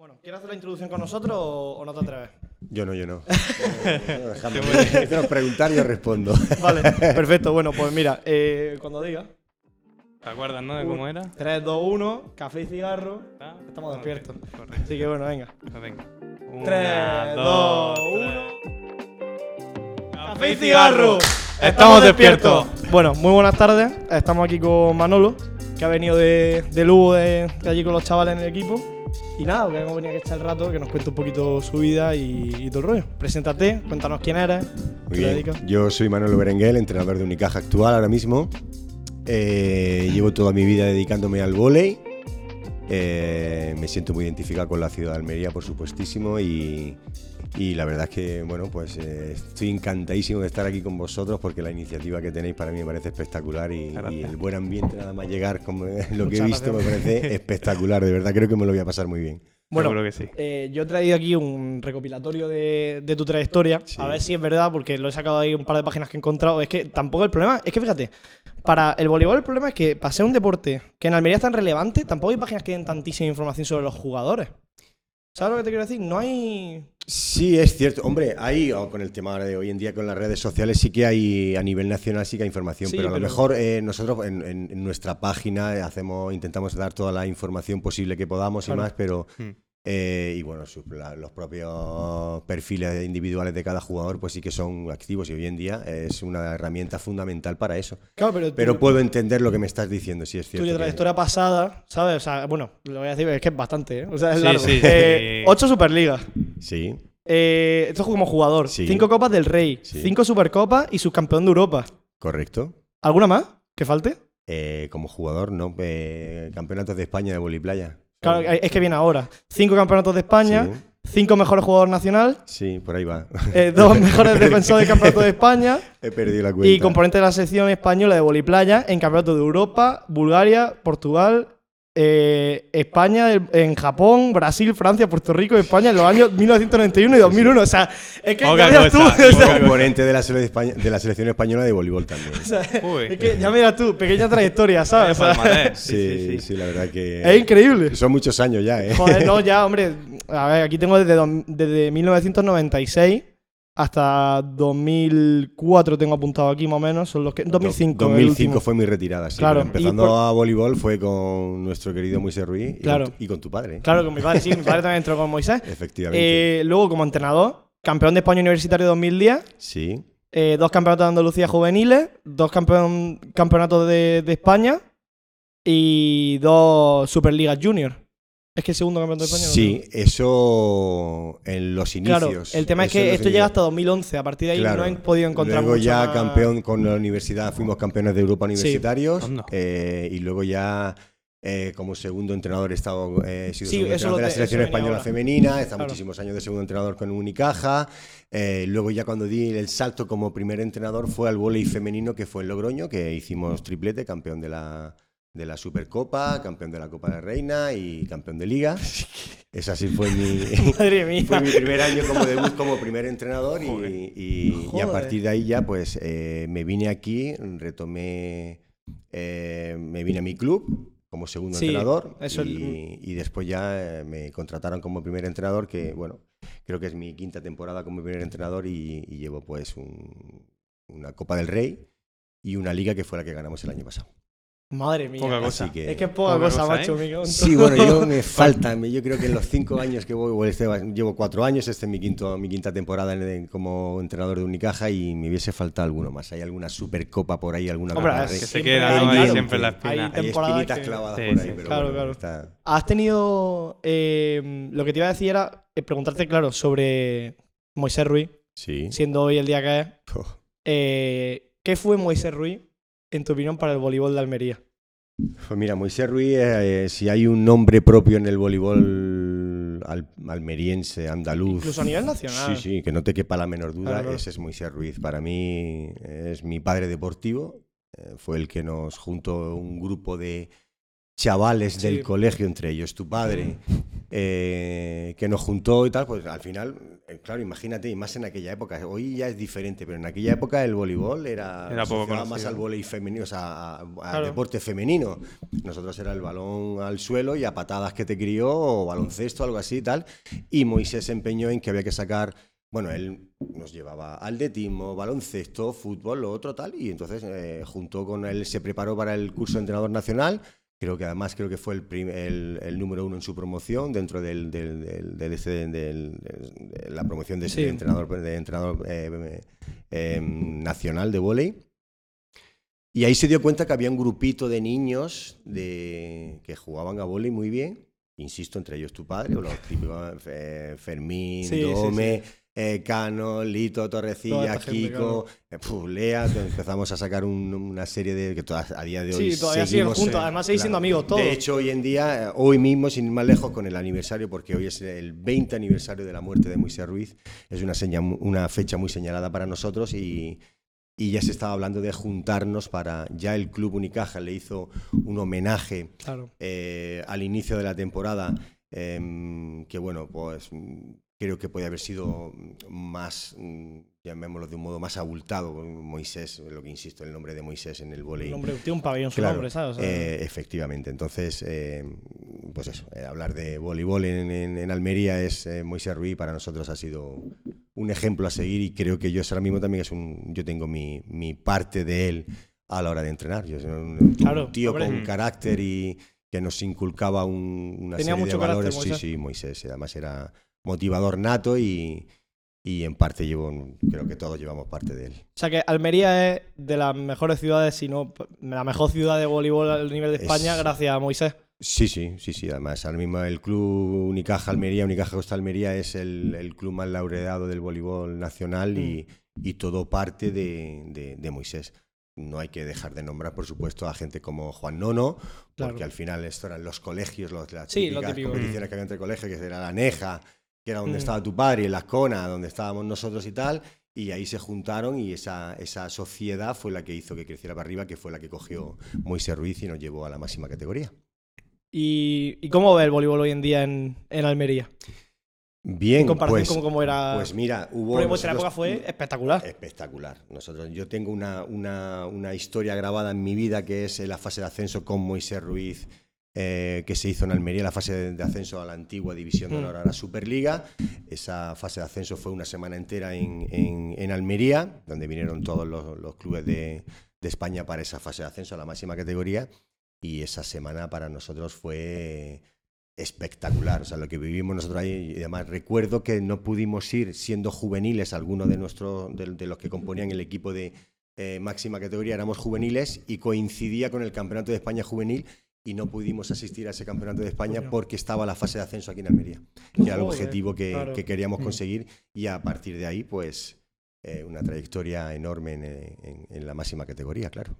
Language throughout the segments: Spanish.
Bueno, ¿quieres hacer la introducción con nosotros o, o no te atreves? Yo no, yo no. Déjame déjame preguntar y yo respondo. Vale, perfecto. Bueno, pues mira, eh, cuando diga ¿Te acuerdas, no? De cómo era. 3, 2, 1, café y cigarro. Estamos despiertos. Correcto. Así que bueno, venga. Pues venga. 3, 2, 1. Café y cigarro. Estamos despiertos. Bueno, muy buenas tardes. Estamos aquí con Manolo, que ha venido de, de Lugo, de, de allí con los chavales en el equipo. Y nada, que hemos venido aquí a echar el rato, que nos cuente un poquito su vida y, y todo el rollo. Preséntate, cuéntanos quién eres, Muy bien. dedicas. Yo soy Manuel Berenguel, entrenador de Unicaja actual ahora mismo. Eh, llevo toda mi vida dedicándome al vóley. Eh, me siento muy identificado con la ciudad de Almería, por supuestísimo, y, y la verdad es que, bueno, pues eh, estoy encantadísimo de estar aquí con vosotros porque la iniciativa que tenéis para mí me parece espectacular y, el buen ambiente nada más llegar, como lo que he visto, me parece espectacular, de verdad creo que me lo voy a pasar muy bien. Bueno, Seguro que sí. Eh, yo he traído aquí un recopilatorio de, de tu trayectoria. Sí. A ver si es verdad, porque lo he sacado ahí un par de páginas que he encontrado. Es que tampoco el problema. Es que fíjate, para el voleibol el problema es que para ser un deporte que en Almería es tan relevante, tampoco hay páginas que den tantísima información sobre los jugadores. ¿Sabes lo que te quiero decir? No hay. Sí, es cierto. Hombre, ahí, o con el tema de hoy en día con las redes sociales, sí que hay, a nivel nacional sí que hay información, Sí, pero a lo mejor eh, nosotros en, en- en nuestra página hacemos, intentamos dar toda la información posible que podamos Claro. y más, pero... Hmm. Eh, y bueno, su- la- los propios perfiles individuales de cada jugador pues sí que son activos y hoy en día es una herramienta fundamental para eso. Claro, pero. Puedo entender lo que me estás diciendo, sí es cierto. Tuya que- trayectoria pasada, ¿sabes? O sea, bueno, lo voy a decir, es que es bastante, ¿eh? O sea, es Sí, largo. sí, Eh. Ocho Superligas. Sí, Eh, esto es como jugador. Sí. Cinco Copas del Rey. Sí. Cinco Supercopas y subcampeón de Europa. correcto. ¿Alguna más que falte? Eh, como jugador, ¿no? Eh, campeonatos de España de voliplaya. Claro, es que viene ahora. Cinco campeonatos de España, Sí. cinco mejores jugadores nacional, Sí, por ahí va. eh, dos mejores defensores del campeonato de España He perdido la cuenta. y componente de la selección española de voliplaya en campeonatos de Europa, Bulgaria, Portugal, eh, España, en Japón, Brasil, Francia, Puerto Rico, España en los años 1991 y 2001. O sea, es que Poca ya miras tú. cosa, o sea, componente de la, selección española, de la selección española de voleibol también. o sea, Uy. es que ya miras tú, pequeña trayectoria, ¿sabes? O sea, Palmarés. Sí, sí, la verdad que. es increíble. Son muchos años ya, ¿eh? Joder, no, ya, hombre. A ver, aquí tengo desde, desde 1996 hasta 2004 tengo apuntado aquí más o menos. Son los que 2005. el 2005 último. fue mi retirada, sí. Claro, empezando por- a voleibol fue con nuestro querido Moisés Ruiz y, Claro. con, tu, y con tu padre. Claro, con mi padre, sí, mi padre también entró con Moisés. Efectivamente. Eh, luego, como entrenador, campeón de España Universitario 2010, sí. eh, dos campeonatos de Andalucía juveniles, dos campeón- campeonatos de, de España y dos Superligas Junior. Es que el segundo campeonato de España. Sí, eso en los Claro, inicios. el tema es que esto llega hasta 2011. A partir de ahí Claro. no he podido encontrar Luego ya más- campeón con la universidad, fuimos campeones de Europa universitarios. Eh, y luego ya eh, como segundo entrenador he estado eh, he sido Sí, segundo eso entrenador de la te- selección española ahora. femenina. He estado Claro. muchísimos años de segundo entrenador con Unicaja. eh, luego ya cuando di el salto como primer entrenador fue al vóley femenino que fue en Logroño, que hicimos triplete, campeón de la de la Supercopa, campeón de la Copa de Reina y campeón de Liga. Esa sí fue mi, fue mi primer año como debut como primer entrenador y, y- y a partir de ahí ya pues eh, me vine aquí, retomé, eh, me vine a mi club como segundo Sí, entrenador eso y, y después ya eh, me contrataron como primer entrenador que bueno, creo que es mi quinta temporada como primer entrenador y, y llevo pues un- una Copa del Rey y una liga que fue la que ganamos el año pasado. Madre mía. Poca cosa. que- Es que es poca, Poca cosa, cosa, macho. ¿eh? Sí, bueno, yo me falta. me- Yo creo que en los cinco años que voy, bueno, este llevo cuatro años, este es mi, quinto, mi quinta temporada en- en- como entrenador de Unicaja y me hubiese faltado alguno más. ¿Hay alguna supercopa por ahí? ¿Alguna Hombre? Que se queda ahí siempre en la espina. Hay espinitas que- clavadas Sí, por ahí, sí. pero Claro, bueno, claro. está- Has tenido. eh, lo que te iba a decir era eh, preguntarte, claro, sobre Moisés Ruiz, Sí. siendo hoy el día que es. Eh, ¿Qué fue Moisés Ruiz, en tu opinión, para el voleibol de Almería? Pues mira, Moisés Ruiz, eh, si hay un nombre propio en el voleibol al- almeriense, andaluz. Incluso a nivel nacional. Sí, sí, que no te quepa la menor duda, Claro, claro. ese es Moisés Ruiz. Para mí es mi padre deportivo, eh, fue el que nos juntó un grupo de chavales Sí. del colegio, entre ellos tu padre, eh, que nos juntó y tal, pues al final, eh, claro, imagínate, y más en aquella época. Hoy ya es diferente, pero en aquella época el voleibol era, Era poco más al voleibol femenino, o sea, al Claro. deporte femenino. Nosotros era el balón al suelo y a patadas que te crió, o baloncesto, algo así y tal. Y Moisés se empeñó en que había que sacar. Bueno, él nos llevaba atletismo, baloncesto, fútbol, lo otro tal, y entonces eh, junto con él se preparó para el curso de entrenador nacional. Creo que además creo que fue el, prim- el, el número uno en su promoción dentro del, del- del- del del- de la promoción de, Sí. de entrenador, de entrenador eh, eh, nacional de vóley. Y ahí se dio cuenta que había un grupito de niños de, que jugaban a vóley muy bien. Insisto, entre ellos tu padre, o los típicos eh, Fermín, Sí, sí, Dome, eh, Cano, Lito, Torrecilla, esta gente, Kiko, eh, Lea. Empezamos a sacar un- una serie de que todas- a día de hoy Sí, todavía siguen seguimos, juntos, eh, además seguís siendo amigos todos. De hecho, hoy en día, hoy mismo, sin ir más lejos, con el aniversario, porque hoy es el 20 aniversario de la muerte de Moisés Ruiz, es una, seña- una fecha muy señalada para nosotros y, y ya se estaba hablando de juntarnos para. Ya el Club Unicaja le hizo un homenaje Claro. eh, al inicio de la temporada, em, que bueno, pues creo que podía haber sido más, mm, llamémoslo de un modo más abultado. Moisés, lo que insisto, el nombre de Moisés en el Un voleibol. nombre, tiene un pabellón su Claro, nombre, ¿sabes? Eh, efectivamente. Entonces, eh, pues eso, eh, hablar de voleibol en, en- en Almería es eh, Moisés Ruiz para nosotros ha sido un ejemplo a seguir y creo que yo ahora mismo también es un, yo tengo mi, mi parte de él a la hora de entrenar. Yo soy un, un Claro, tío hombre. con carácter y que nos inculcaba un- una Tenía serie mucho de valores. carácter, sí, sí, Moisés. Además era motivador nato y, y en parte llevo, creo que todos llevamos parte de él. O sea que Almería es de las mejores ciudades, si no la mejor ciudad de voleibol al nivel de Es- España, gracias a Moisés. Sí, sí, sí, sí. Además, ahora mismo el club Unicaja Almería, Unicaja Costa Almería es el, el club más laureado del voleibol nacional y, Mm. y todo parte de, de- de Moisés. No hay que dejar de nombrar, por supuesto, a gente como Juan Nono, Claro. porque al final esto eran los colegios, los, las Sí, lo típicas típico. competiciones que había entre colegios, que era la Neja, que era donde Mm. estaba tu padre, y la Ascona, donde estábamos nosotros y tal. Y ahí se juntaron y esa, esa sociedad fue la que hizo que creciera para arriba, que fue la que cogió Moisés Ruiz y nos llevó a la máxima categoría. ¿Y, y cómo ve el voleibol hoy en día en, en Almería? Bien, En comparación pues, con cómo era. pues mira, hubo... vuestra nosotros- época fue espectacular. Espectacular. Nosotros, yo tengo una, una- una historia grabada en mi vida que es la fase de ascenso con Moisés Ruiz, eh, que se hizo en Almería, la fase de, de ascenso a la antigua División de Honor, a la Superliga. Esa fase de ascenso fue una semana entera en, en- en Almería, donde vinieron todos los, los clubes de, de España para esa fase de ascenso a la máxima categoría. Y esa semana para nosotros fue espectacular. O sea, lo que vivimos nosotros ahí. Y además recuerdo que no pudimos ir siendo juveniles, algunos de, nuestros de, de los que componían el equipo de eh, máxima categoría éramos juveniles y coincidía con el Campeonato de España juvenil y no pudimos asistir a ese Campeonato de España porque estaba la fase de ascenso aquí en Almería. Que era el objetivo que, claro. que queríamos Mm. conseguir y a partir de ahí, pues, eh, una trayectoria enorme en, en- en la máxima categoría, claro.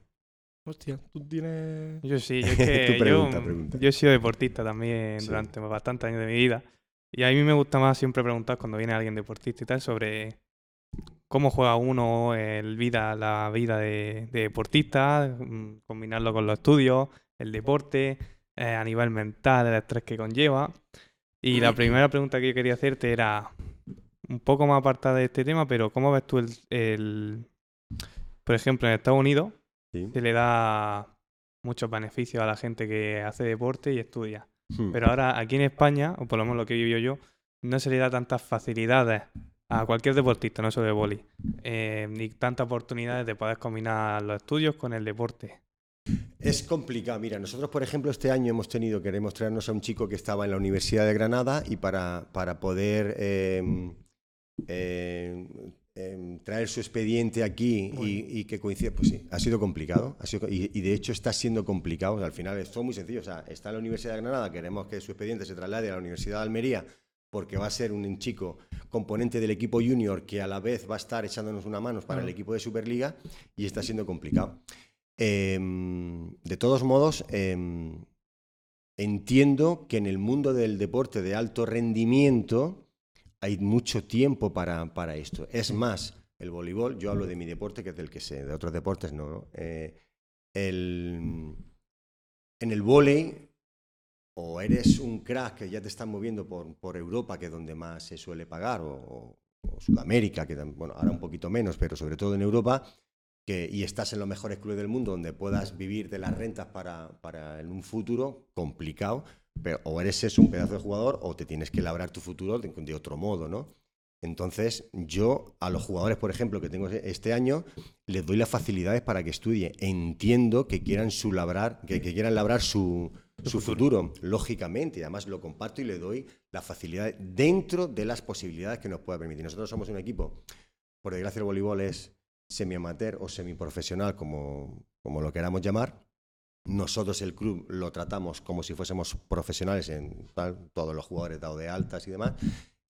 Hostia, tú tienes. Yo sí, yo es que Tu pregunta, yo, pregunta. yo he sido deportista también Sí. durante bastantes años de mi vida. Y a mí me gusta más siempre preguntar cuando viene alguien deportista y tal sobre cómo juega uno el vida, la vida de, de deportista, mm, combinarlo con los estudios, el deporte, eh, a nivel mental, el estrés que conlleva. Y la primera pregunta que yo quería hacerte era un poco más apartada de este tema, pero ¿cómo ves tú el, el- por ejemplo, en Estados Unidos Sí. se le da muchos beneficios a la gente que hace deporte y estudia. Hmm. Pero ahora aquí en España, o por lo menos lo que vivido yo, no se le da tantas facilidades a cualquier deportista, no solo de boli, eh, ni tantas oportunidades de poder combinar los estudios con el deporte. Es complicado. Mira, nosotros, por ejemplo, este año hemos tenido, queremos traernos a un chico que estaba en la Universidad de Granada y para, para poder eh, eh, em, traer su expediente aquí y, y que coincida, pues sí, ha sido complicado. Ha sido, y, y de hecho está siendo complicado. O sea, al final es todo muy sencillo. O sea, está en la Universidad de Granada, queremos que su expediente se traslade a la Universidad de Almería porque va a ser un chico componente del equipo junior que a la vez va a estar echándonos una mano para el equipo de Superliga y está siendo complicado. Em, de todos modos, em, entiendo que en el mundo del deporte de alto rendimiento hay mucho tiempo para, para esto. Es más, el voleibol, yo hablo de mi deporte, que es del que sé, de otros deportes no. ¿no? Eh, el- en el vóley, o eres un crack que ya te están moviendo por, por Europa, que es donde más se suele pagar, o, Sudamérica, que bueno, ahora un poquito menos, pero sobre todo en Europa, que, y estás en los mejores clubes del mundo donde puedas vivir de las rentas para, para en un futuro complicado, pero o eres eso, un pedazo de jugador o te tienes que labrar tu futuro de, de otro modo, ¿no? Entonces, yo a los jugadores, por ejemplo, que tengo este año, les doy las facilidades para que estudie. Entiendo que quieran su labrar, que, quieran labrar su, su futuro. lógicamente, y además lo comparto y le doy la facilidad dentro de las posibilidades que nos pueda permitir. Nosotros somos un equipo, por desgracia el voleibol es semi-amateur o semiprofesional, como, como lo queramos llamar. Nosotros el club lo tratamos como si fuésemos profesionales en todos los jugadores dado de altas y demás.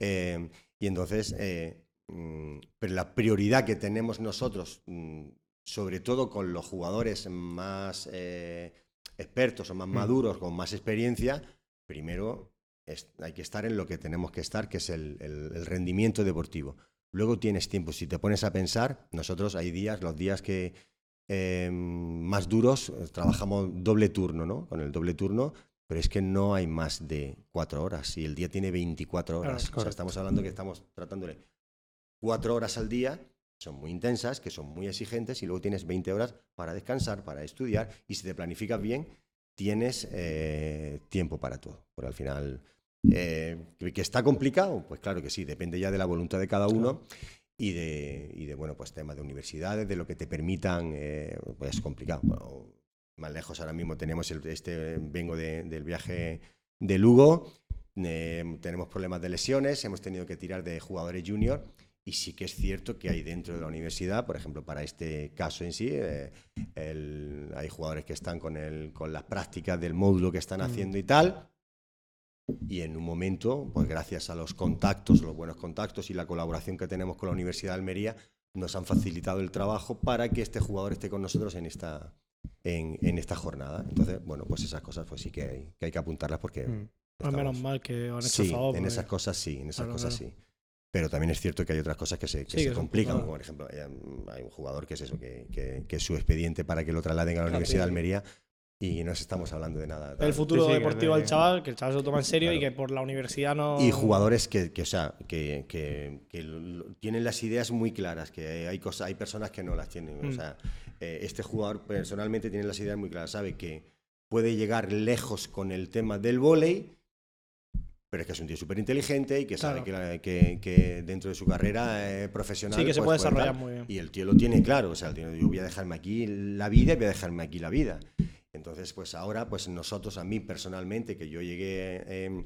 Eh, y entonces, eh, mm, pero la prioridad que tenemos nosotros, mm, sobre todo con los jugadores más eh, expertos o más mm. maduros, con más experiencia, primero hay que estar en lo que tenemos que estar, que es el, rendimiento deportivo. Luego tienes tiempo. Si te pones a pensar, nosotros hay días, los días que em, más duros, trabajamos doble turno, ¿no? Con el doble turno pero es que no hay más de cuatro horas y el día tiene 24 horas. o sea, estamos hablando que estamos tratándole cuatro horas al día, son muy intensas, que son muy exigentes, y luego tienes 20 horas para descansar, para estudiar, y si te planificas bien, tienes eh, tiempo para todo. Por al final, eh, ¿que está complicado? Pues claro que sí, depende ya de la voluntad de cada uno. Y de, y de, bueno, pues temas de universidades, de lo que te permitan, eh, pues es complicado más lejos ahora mismo tenemos este, vengo del viaje de Lugo, eh, tenemos problemas de lesiones, hemos tenido que tirar de jugadores junior y sí que es cierto que hay dentro de la universidad, por ejemplo, para este caso en sí, eh, hay jugadores que están con, el, con las prácticas del módulo que están mm. haciendo y tal. Y en un momento, pues gracias a los contactos, los buenos contactos y la colaboración que tenemos con la Universidad de Almería, nos han facilitado el trabajo para que este jugador esté con nosotros en esta, en, esta jornada. Entonces, bueno, pues esas cosas pues sí que hay que, hay que apuntarlas porque... Mm. Pues menos mal que han hecho sí, en esas cosas sí, en esas cosas sí. Pero también es cierto que hay otras cosas que se, se complican, como por ejemplo, hay un jugador que es eso, que, que, que su expediente para que lo trasladen a la Universidad de Almería y no estamos hablando de nada. El futuro deportivo del chaval, que el chaval se lo toma en serio y que por la universidad no. Y jugadores que, que o sea, que, que, tienen las ideas muy claras, que hay, cosas, hay personas que no las tienen. O mm. sea, eh, este jugador personalmente tiene las ideas muy claras, sabe que puede llegar lejos con el tema del vóley, pero es que es un tío súper inteligente y que sabe que, que, dentro de su carrera eh, profesional. Sí, que se pues puede desarrollar muy bien. Y el tío lo tiene claro, o sea, el tío, yo voy a dejarme aquí la vida y voy a dejarme aquí la vida. Entonces, pues ahora, pues nosotros, a mí personalmente, que yo llegué em,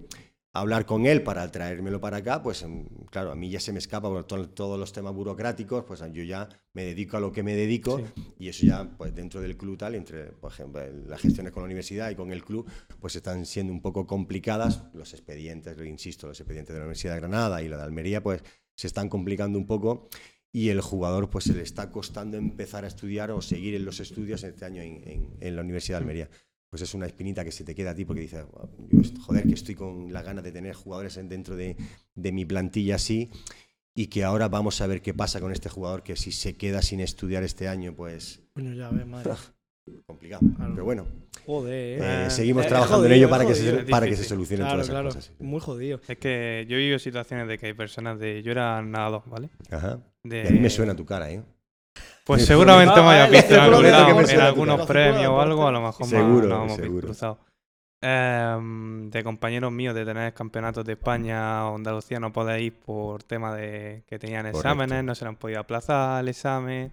a hablar con él para traérmelo para acá, pues em, claro, a mí ya se me escapa por todos los temas burocráticos, pues yo ya me dedico a lo que me dedico y eso ya, pues dentro del club tal, entre, por ejemplo, las gestiones con la universidad y con el club, pues están siendo un poco complicadas. Los expedientes, insisto, los expedientes de la Universidad de Granada y la de Almería, pues se están complicando un poco y el jugador pues se le está costando empezar a estudiar o seguir en los estudios este año en, la Universidad de Almería. Pues es una espinita que se te queda a ti porque dices, joder, que estoy con la gana de tener jugadores dentro de, mi plantilla así y que ahora vamos a ver qué pasa con este jugador que si se queda sin estudiar este año, pues... Bueno, ya ves, madre. complicado. Pero bueno. Joder. Eh, seguimos eh, trabajando en ello para, que se, para que se solucionen todas esas cosas. Muy jodido. Es que yo he vivido situaciones de que hay personas de. Yo era nadador, ¿vale? Ajá. a mí me suena tu cara, ¿eh? Pues seguramente me haya visto en, algunos premios o algo, a lo mejor seguro, no hemos seguro. cruzado. Em, de compañeros míos de tener campeonatos de España o Andalucía no podéis ir por tema de que tenían exámenes, no se le han podido aplazar el examen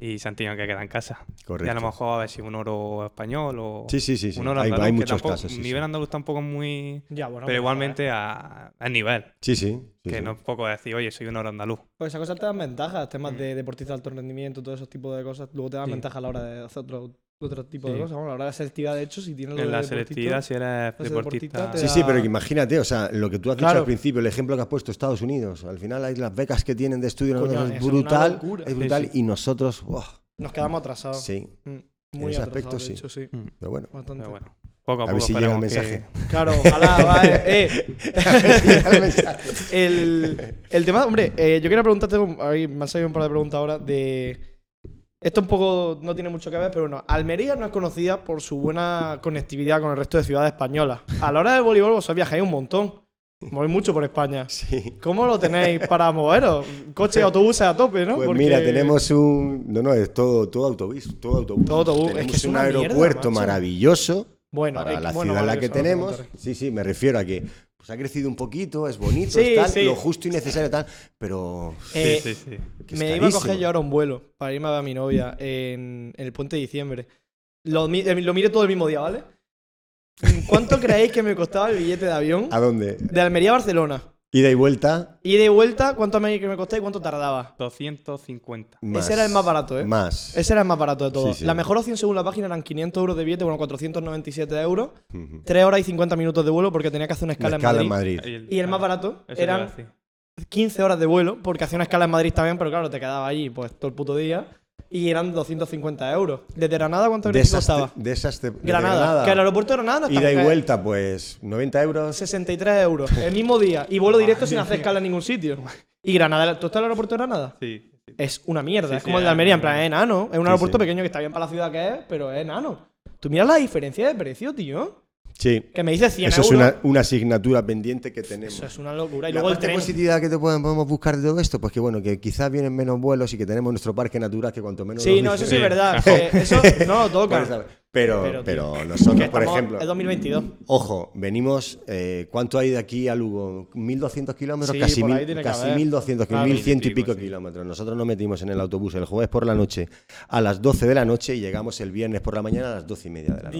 y se han tenido que quedar en casa. Correcto. Y a lo mejor a ver si un oro español o sí, sí, sí, un oro hay, andaluz, hay muchos tampoco, casos. nivel andaluz tampoco es muy... Ya, bueno, pero igualmente a, a, nivel. Sí, sí. que no es poco decir, oye, soy un oro andaluz. Pues esas cosas te dan ventajas, temas mm. de deportista de alto rendimiento, todo esos tipos de cosas, luego te dan ventaja a la hora de hacer otro otro tipo de cosas. Bueno, ahora la selectividad, de hecho, si tienes lo En la selectividad, si eres deportista. Sí, sí, pero imagínate, o sea, lo que tú has dicho al principio, el ejemplo que has puesto Estados Unidos, al final hay las becas que tienen de estudio, es brutal, es, brutal, y nosotros. Nos quedamos atrasados. Sí. Mm, muy en ese aspecto, sí. Hecho, sí. Mm. Pero bueno. Bastante. Pero bueno. Poco a, a ver si llega el mensaje. Claro, ojalá, vale. Eh. el, el tema, hombre, eh, yo quería preguntarte, me han salido un par de preguntas ahora de esto un poco no tiene mucho que ver, pero bueno, Almería no es conocida por su buena conectividad con el resto de ciudades españolas. A la hora del voleibol vosotros viajáis un montón. Movéis mucho por España. Sí. ¿Cómo lo tenéis para moveros? Coches y autobuses a tope, ¿no? Pues Porque- mira, tenemos un. No, no, es todo, todo autobús. Todo autobús. Todo autobús. Es Tenemos que es un mierda, aeropuerto maravilloso Bueno, para la bueno, ciudad en la que tenemos. Sí, sí, me refiero a que pues, ha crecido un poquito, es bonito, Sí, es tal, sí. lo justo y necesario tal, pero. Eh, sí, sí, sí. me iba a coger yo ahora un vuelo para irme a ver a mi novia en, en el puente de diciembre. Lo, eh, lo mire todo el mismo día, ¿vale? ¿Cuánto creéis que me costaba el billete de avión ¿A dónde? de Almería a Barcelona? Ida y vuelta. Y de vuelta, ¿cuánto me, que me costaba y cuánto tardaba? 250. Más. Ese era el más barato, ¿eh? Más. Ese era el más barato de todo. Sí, sí. La mejor opción según la página eran 500 euros de billete, bueno, 497 euros. Ujú. 3 horas y 50 minutos de vuelo porque tenía que hacer una Una escala, escala en Madrid. Y el, Y el más barato Eso te iba a eran decir. 15 horas de vuelo porque hacía una escala en Madrid también, pero claro, te quedaba allí pues todo el puto día. Y eran 250 euros. ¿Desde Granada cuánto De esas, costaba? de esas de- de Granada. Que el aeropuerto de Granada no Ida y vuelta, pues 90 euros. 63 euros. El mismo día. Y vuelo directo sin hacer escala en ningún sitio. Y Granada, ¿tú estás en el aeropuerto de Granada? Sí, sí. Es una mierda. Sí, es sí, como el de Almería, en plan, es enano. Es un Sí, aeropuerto sí. pequeño que está bien para la ciudad que es, pero es enano. Tú miras la diferencia de precio, tío. Sí. Que me dice 100 Eso es una, una asignatura pendiente que tenemos. Eso es una locura. Y La luego el parte tren. positividad que te podemos podemos buscar de todo esto, pues que bueno, que quizás vienen menos vuelos y que tenemos nuestro parque natural que cuanto menos. Sí, no, eso sí es Sí. verdad. eso no. ¿sabes? Pero, Pero, pero, nosotros, Que por ejemplo, Es 2022. ojo, venimos, eh, ¿cuánto hay de aquí a Lugo? ¿1200 kilómetros? Sí, casi, mil- que casi haber. 1200, Claro. 1100 y y pico, sí. kilómetros. Nosotros nos metimos en el autobús el jueves por la noche a las 12 de la noche y llegamos el viernes por la mañana a las 12 y media de la noche.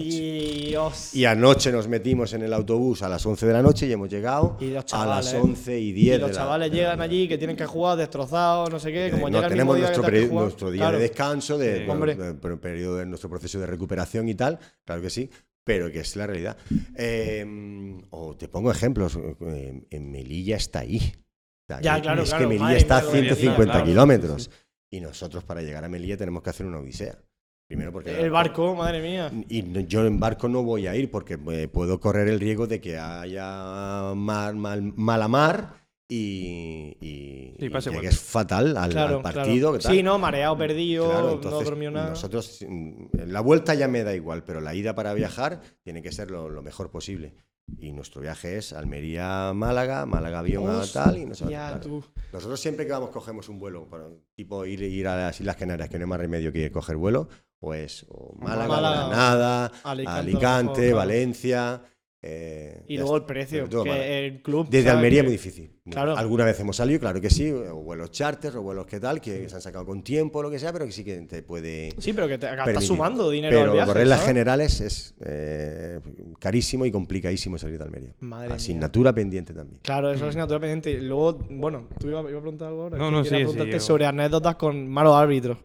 Dios. Y anoche nos metimos en el autobús a las 11 de la noche y hemos llegado Y los a las chavales. 11 y Y 10 los de chavales de la llegan mañana. allí que tienen que jugar destrozados, no sé qué. Como Eh, llega no, el tenemos mismo día nuestro, que jugado. nuestro día Claro. de descanso, de, Sí. bueno, de- per- periodo de nuestro proceso de recuperación y tal, claro que sí, pero que es la realidad. Eh, o te pongo ejemplos, eh, en Melilla está ahí. O sea, Ya, claro, es claro, que Melilla está a mía, Melilla, 150 claro. kilómetros. Y nosotros para llegar a Melilla tenemos que hacer una odisea. Primero porque... El barco, madre mía. Y yo en barco no voy a ir porque eh, puedo correr el riesgo de que haya mar, mal, mala mar y, y, Sí, pase y mal. llegues fatal al, Claro, al partido. claro. que tal. Sí, no, mareado, perdido, Claro, no entonces, nada. Nosotros, mm, la vuelta ya me da igual, pero la ida para viajar tiene que ser lo, lo mejor posible. Y nuestro viaje es Almería-Málaga, Málaga-Avión a tal. Y nosotros, Ya, claro. tú. Nosotros siempre que vamos cogemos un vuelo, para, tipo ir, ir a las Islas Canarias, que no hay más remedio que coger vuelo, pues o Málaga, Málaga, Granada, Alicante, Alicante, mejor. Valencia. Eh, Y luego el precio, que el club. Desde ¿sabes? Almería es muy difícil. Claro. Alguna vez hemos salido, claro que sí, o vuelos charters o vuelos que tal, que se han sacado con tiempo, lo que sea, pero que sí que te puede. Sí, pero que te estás sumando dinero al Pero viaje. correr las ¿sabes? generales es eh, carísimo y complicadísimo salir de Almería. Madre mía. Asignatura pendiente también. Claro, eso es asignatura pendiente. Y luego, bueno, tú ibas iba a preguntar algo ahora. No, no, sí, preguntarte sobre anécdotas con malos árbitros.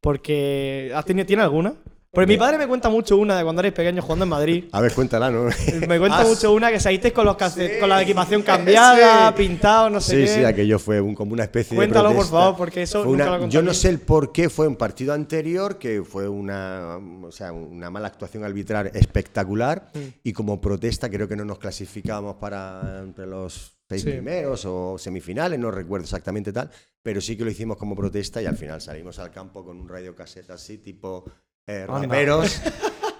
Porque. ¿has tenido, ¿Tiene alguna? Porque mi padre me cuenta mucho una de cuando eres pequeño jugando en Madrid. A ver, cuéntala, ¿no? Me cuenta Ah, mucho una que salisteis con, los sí, con la equipación cambiada, sí. pintados, no sé Sí, qué. sí, aquello fue un- como una especie Cuéntalo, de por protesta. favor, porque eso nunca una- lo Yo no sé el por qué fue un partido anterior, que fue una, o sea, una mala actuación arbitral espectacular, Mm. y como protesta creo que no nos clasificábamos para entre los seis Sí. primeros o semifinales, no recuerdo exactamente tal, pero sí que lo hicimos como protesta y al final salimos al campo con un radio cassette así, tipo eh, raperos.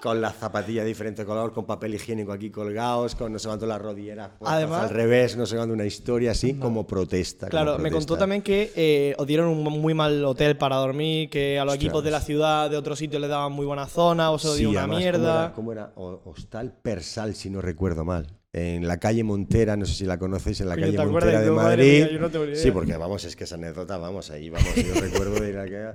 Con las zapatillas de diferente color, con papel higiénico aquí colgados, con no sé cuánto las rodilleras Además- al revés, no sé cuánto, una historia así como protesta. como Claro, me contó protesta. también que eh, os dieron un muy mal hotel para dormir, que a los Ostras. equipos de la ciudad de otros sitios les daban muy buena zona, o se lo dio una además, mierda. ¿Cómo era? ¿Cómo era? O- Hostal Persal, si no recuerdo mal. En la calle Montera, no sé si la conocéis, en la calle ¿te acuerdas Montera de Madrid. mía? No sí, porque vamos, es que esa anécdota, vamos, ahí vamos. Yo recuerdo de la que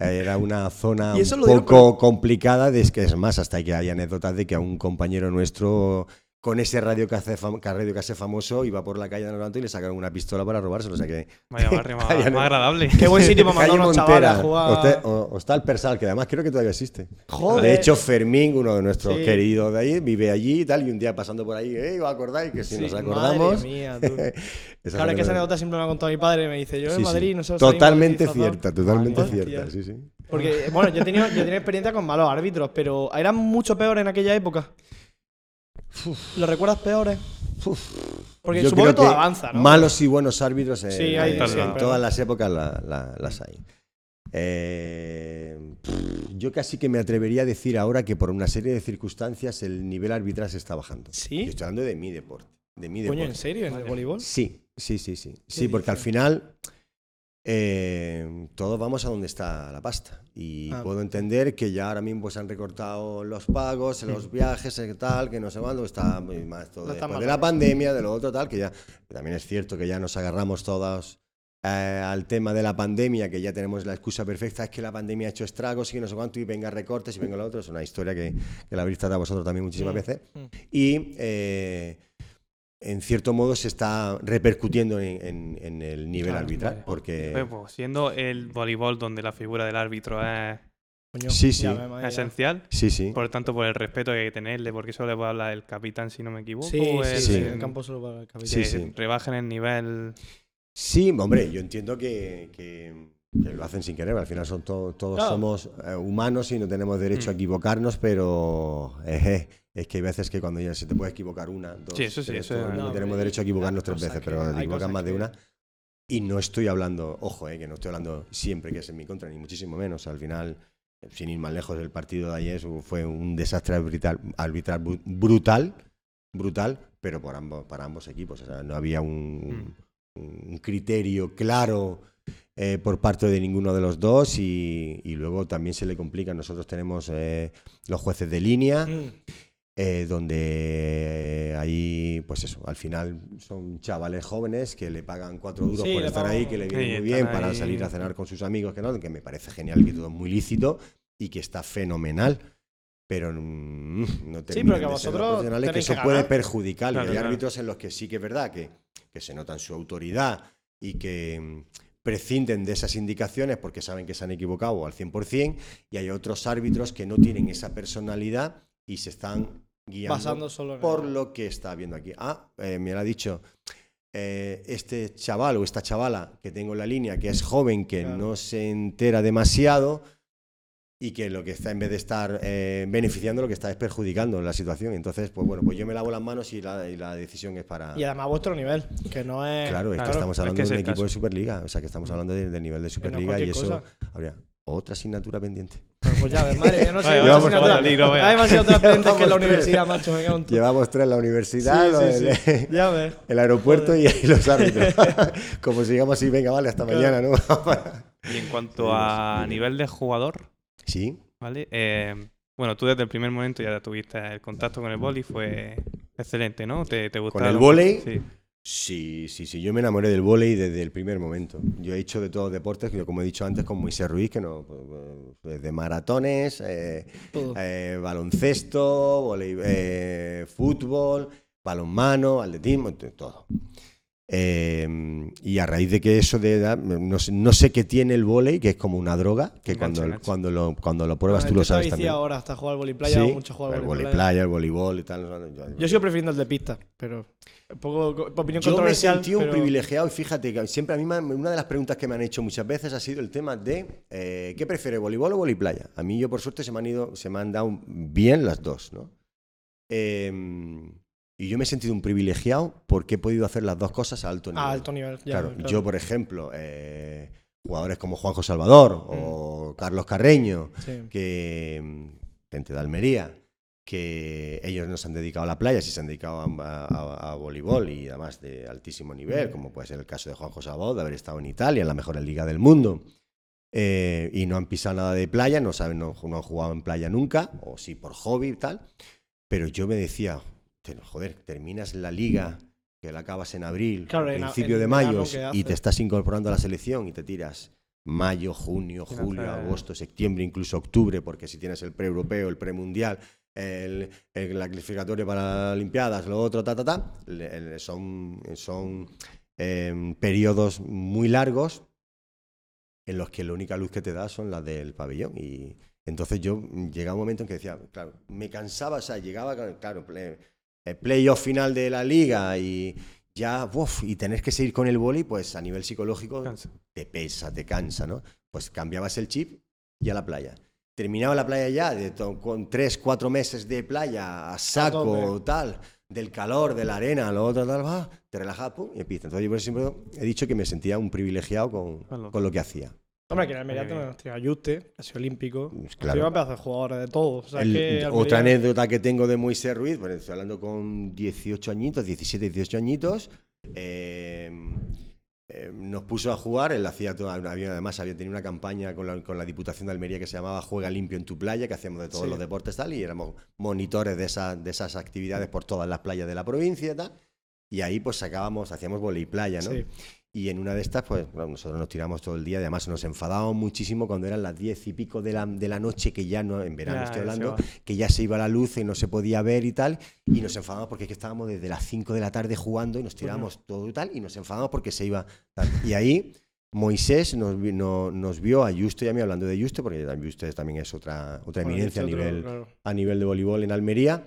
era una zona un poco complicada, de, es que es más, hasta que hay anécdotas de que a un compañero nuestro con ese radio que hace, fam- que radio que hace famoso iba por la calle de Levanto y le sacaron una pistola para robárselo. O sea que Vaya barrio más, no. más agradable. Qué buen sitio para mandar unos chavales a Montera, jugar. Hoste- o- Hostal Persal, que además creo que todavía existe. Joder. De hecho, Fermín, uno de nuestros Sí. queridos de ahí, vive allí y tal, y un día pasando por ahí, ¿eh? ¿Os acordáis? Que si Sí, nos acordamos. Madre mía, tú. Claro, es que esa anécdota- siempre me ha contado mi padre. Me dice, yo en Sí. Madrid no sé. Totalmente disfrazados". cierta, totalmente cierta, sí, sí. Porque, bueno, yo he tenido, yo he tenido experiencia con malos árbitros, pero eran mucho peores en aquella época. ¿Lo recuerdas peores? Porque Yo supongo que todo avanza, ¿no? Malos y buenos árbitros en, Sí, hay en- siempre, en todas las épocas la- la- las hay. Eh, yo casi que me atrevería a decir ahora que por una serie de circunstancias el nivel arbitral se está bajando. ¿Sí? Yo estoy hablando de mi deporte. de mi Coño, deporte. ¿en serio? ¿En el voleibol? Sí, sí, sí, sí. Sí, porque al dices? final eh, todos vamos a donde está la pasta. Y Ah. puedo entender que ya ahora mismo pues, han recortado los pagos, los viajes, eh, tal, que no sé cuándo, está más todo está después de la pandemia, de lo otro, tal, que ya también es cierto que ya nos agarramos todos eh, al tema de la pandemia, que ya tenemos la excusa perfecta, es que la pandemia ha hecho estragos y que no sé cuánto, y venga recortes y venga lo otro. Es una historia que, que la habréis tratado vosotros también muchísimas Mm, veces mm. y eh, en cierto modo se está repercutiendo en, en- en el nivel Claro, arbitral vale. porque Pues, pues, siendo el voleibol donde la figura del árbitro es Coño, Sí, sí. esencial, sí sí por tanto, por el respeto que hay que tenerle, porque eso le puede hablar el capitán, si no me equivoco. Sí, el- sí, en el campo solo para el capitán. Sí, sí. rebajen el nivel. sí hombre yo entiendo que, que- que lo hacen sin querer al final son to- todos Claro. somos eh, humanos y no tenemos derecho a Mm. equivocarnos pero eh, es que hay veces que cuando ya se te puede equivocar una dos Sí, eso sí, tres, eso todo es- No, tenemos derecho a equivocarnos tres veces pero te hay equivocas más de que- una y no estoy hablando ojo eh, que no estoy hablando siempre que es en mi contra ni muchísimo menos al final sin ir más lejos, el partido de ayer fue un desastre arbitral, arbitral bru- brutal, brutal, pero por ambos, para ambos equipos. O sea, no había un, un criterio claro eh, por parte de ninguno de los dos y, y luego también se le complica. Nosotros tenemos eh, los jueces de línea, Mm. Eh, donde ahí, pues eso, al final son chavales jóvenes que le pagan cuatro duros Sí, por estar pagan- ahí, que le viene Sí, muy bien para ahí. salir a cenar con sus amigos, que no, que me parece genial, que todo es muy lícito y que está fenomenal. Pero mm, no pero terminan que de ser los vosotros que tenéis eso que puede perjudicar. Claro, y hay claro. árbitros en los que sí que es verdad que, que se notan su autoridad y que mm, prescinden de esas indicaciones porque saben que se han equivocado al 100%, y hay otros árbitros que no tienen esa personalidad y se están guiando Basando solo en por el- lo que está viendo aquí. Ah, eh, me lo ha dicho eh, este chaval o esta chavala que tengo en la línea, que es joven, que Claro. no se entera demasiado y que lo que está, en vez de estar eh, beneficiando, lo que está es perjudicando la situación. Entonces, pues bueno, pues yo me lavo las manos y la, y la decisión es para... Y además vuestro nivel, que no es... Claro, es Claro, que estamos es hablando que es de un equipo caso. de Superliga, o sea que estamos hablando de- del nivel de no Superliga y eso cosa. habría otra asignatura pendiente. Pues, pues ya ves, madre, yo no sé. Vale, otra asignatura. Hay otras pendientes que en la Llevamos tres. universidad, macho. En tu- Llevamos tres en la universidad, Sí, sí, sí. Ya ves. el aeropuerto y, y los árbitros. Como sigamos así, venga, vale, hasta Claro. mañana, ¿no? Y en cuanto a sí. nivel de jugador, sí, ¿vale? Eh, bueno, tú desde el primer momento ya tuviste el contacto con el boli, fue excelente, ¿no? ¿Te, te ¿Con el vóley? Sí. Sí, sí, sí. Yo me enamoré del vóley desde el primer momento. Yo he hecho de todos los deportes, como he dicho antes, con Moisés Ruiz, que no, pues, de maratones, eh, eh, baloncesto, eh, fútbol, balonmano, atletismo, todo. Eh, y a raíz de que eso de edad, no sé, no sé qué tiene el vóley, que es como una droga, que cuando, cuando, lo, cuando lo pruebas Ah, tú lo sabes también. ahora hasta jugar al voliplaya Sí, mucho jugar al vóley playa, el voleibol y tal. yo- Yo sigo prefiriendo el de pista, pero poco co- opinión Yo me sentí un pero- privilegiado y fíjate que siempre a mí una de las preguntas que me han hecho muchas veces ha sido el tema de eh, ¿qué prefiere, voleibol o voliplaya? A mí yo por suerte se me han ido, se me han dado bien las dos, ¿no? Eh, y yo me he sentido un privilegiado porque he podido hacer las dos cosas a alto nivel. A alto nivel. ya, claro, claro. yo por ejemplo, eh, jugadores como Juanjo Salvador o Carlos Carreño, Sí. que mm, gente de Almería, que ellos no se han dedicado a la playa, sí se han dedicado a, a- a voleibol y además de altísimo nivel, como puede ser el caso de Juan José Abad, de haber estado en Italia, en la mejor liga del mundo, eh, y no han pisado nada de playa, no saben, no, no han jugado en playa nunca, o sí por hobby y tal, pero yo me decía, "Te- joder, terminas la liga que la acabas en abril, Claro, principio en de mayo, y te estás incorporando a la selección y te tiras mayo, junio, julio, agosto, septiembre, incluso octubre, porque si tienes el pre-europeo, el pre-mundial, el, el- la clasificatoria para Olimpiadas, lo otro, ta, ta, ta, le- son, son em, periodos muy largos en los que la única luz que te da son las del pabellón. Y entonces yo llegaba un momento en que decía, claro, me cansaba, o sea, llegaba, claro, play- el playoff final de la liga y ya, uf, y tener que seguir con el boli, pues a nivel psicológico Cansa. te pesa, te cansa, ¿no? Pues cambiabas el chip y a la playa. Terminaba la playa ya, de con tres, cuatro meses de playa a saco, tope. tal, del calor, de la arena, lo otro, tal, va, te relajabas, pum, y empieza. Entonces yo por siempre he dicho que me sentía un privilegiado con, Con lo- con lo que hacía. Hombre, que en Almería tenemos a Yuste, que ha sido olímpico. Pues Claro. un pedazo de jugadores de todos. O sea, es El- que otra anécdota que tengo de Moisés Ruiz, bueno, estoy hablando con 18 añitos, 17, 18 añitos, eh, eh, nos puso a jugar, él hacía toda, había- además había tenido una campaña con la, con la Diputación de Almería que se llamaba Juega limpio en tu playa, que hacíamos de todos Sí. los deportes tal, y éramos monitores de, esa- de esas actividades por todas las playas de la provincia y tal, y ahí pues sacábamos, hacíamos volei playa, ¿no? Sí. Y en una de estas, pues bueno, nosotros nos tiramos todo el día, además nos enfadábamos muchísimo cuando eran las diez y pico de la, de la noche, que ya no, en verano Ya, estoy hablando, que ya se iba la luz y no se podía ver y tal, y nos enfadábamos porque es que estábamos desde las 5 de la tarde jugando y nos tirábamos todo y tal, y nos enfadábamos porque se iba tal. Y ahí Moisés nos, no- nos vio a Justo y a mí hablando de Justo, porque Justo también es otra, otra Bueno, eminencia a nivel, claro. a nivel de voleibol en Almería,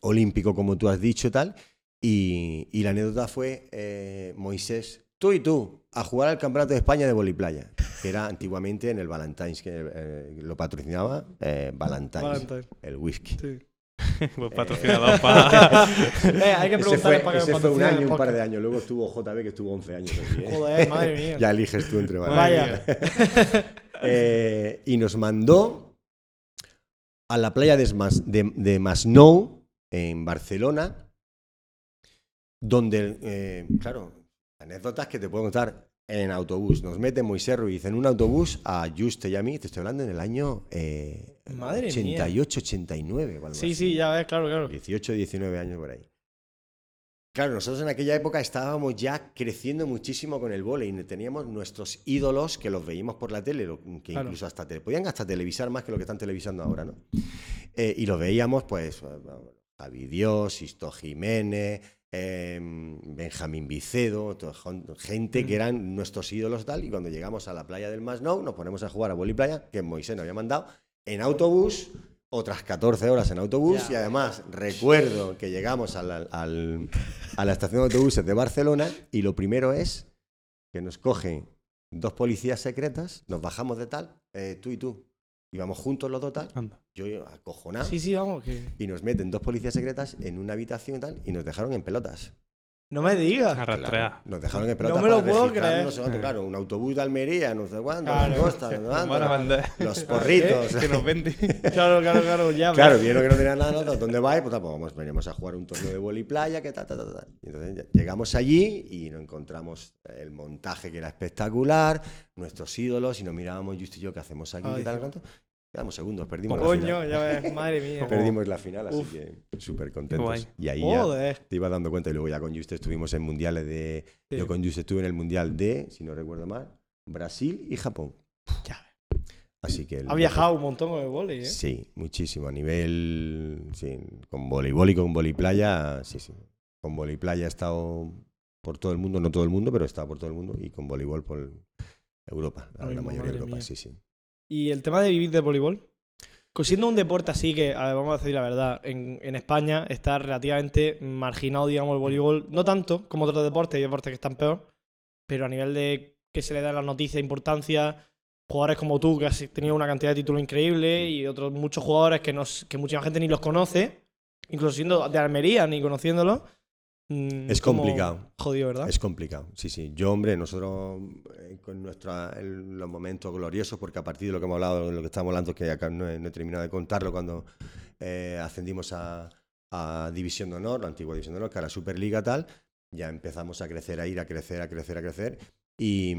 olímpico como tú has dicho tal, y, y la anécdota fue eh, Moisés, tú y tú, a jugar al Campeonato de España de voliplaya, que era antiguamente en el Valentine's, que eh, lo patrocinaba eh, Valentine's, Valentine, el whisky. sí. Pues patrocinador para. Eh, hay que Ese preguntarle fue, para que ese nos fue un año, un par de años. Luego estuvo JB, que estuvo 11 años aquí. ¿eh? Joder, madre mía. Ya eliges tú entre varios. Vaya. Eh, y nos mandó a la playa de, Mas- de, de Masnou, en Barcelona, donde, eh, claro, anécdotas que te puedo contar en autobús. Nos mete Moisés Ruiz en un autobús a Juste y a mí, te estoy hablando en el año eh, Madre mía. 88, 89. o algo Sí, así. sí, ya ves, claro, claro. 18, 19 años por ahí. Claro, nosotros en aquella época estábamos ya creciendo muchísimo con el vóley. y Teníamos nuestros ídolos que los veíamos por la tele, que Claro. incluso hasta te, podían hasta televisar más que lo que están televisando ahora, ¿no? Eh, y los veíamos, pues, Javi Dios, Sisto Jiménez, eh, Benjamín Vicedo, gente que eran nuestros ídolos tal. Y cuando llegamos a la playa del Masnou, nos ponemos a jugar a vóley playa, que Moisés nos había mandado, en autobús, otras 14 horas en autobús. Ya. Y además, recuerdo que llegamos al- a la estación de autobuses de Barcelona y lo primero es que nos cogen dos policías secretas, nos bajamos de tal, eh, tú y tú, íbamos juntos los dos tal, Anda. yo acojonado, Sí, sí, vamos, que. y nos meten dos policías secretas en una habitación y tal, y nos dejaron en pelotas. No me digas. Arrastrea. Claro, nos dejaron en pelotas me lo puedo creer. no sé cuánto, claro, un autobús de Almería, no sé cuánto, Claro. la costa, no sé Nos cuánto, van a mandar. los porritos. que nos vende. Claro, claro, claro, ya. Claro, ves. vieron que no tenían nada, ¿no? ¿dónde vais? Pues, pues vamos, veníamos a jugar un torneo de vóley playa, que ta, ta, ta, ta. Y entonces llegamos allí y nos encontramos el montaje que era espectacular, nuestros ídolos, y nos mirábamos justo y yo, ¿qué hacemos aquí? Ay, ¿Qué tal? ¿Cuánto? Quedamos segundos, perdimos la Coño, final. ya ves, madre mía. Perdimos la final, así Uf. que súper contentos. Guay. Y ahí ya te ibas dando cuenta y luego ya con Juste estuvimos en mundiales de... Sí. Yo con Juste estuve en el mundial de, si no recuerdo mal, Brasil y Japón. Ya Así que... el- Ha viajado un montón con el vóley, ¿eh? Sí, muchísimo. A nivel. Sí, con voleibol y con playa sí, sí. Con playa he estado por todo el mundo, no todo el mundo, pero he estado por todo el mundo. Y con voleibol por Europa, la, Ay, la mayoría de Europa, mía. sí, sí. Y el tema de vivir de voleibol. Siendo un deporte así que, a ver, vamos a decir la verdad, en, en España está relativamente marginado, digamos, el voleibol. No tanto como otros deportes, hay deportes que están peor, pero a nivel de que se le da la noticia, importancia, jugadores como tú, que has tenido una cantidad de títulos increíble, y otros muchos jugadores que, nos, que mucha gente ni los conoce, incluso siendo de Almería, ni conociéndolos. Mm, Es como complicado. Jodido, ¿verdad? Es complicado, sí, sí. Yo, hombre, nosotros eh, con nuestra, los momentos gloriosos, porque a partir de lo que hemos hablado, de lo que estamos hablando, que acá no he, no he terminado de contarlo, cuando eh, ascendimos a, a División de Honor, la antigua División de Honor, que era Superliga tal, ya empezamos a crecer, a ir, a crecer, a crecer, a crecer. Y,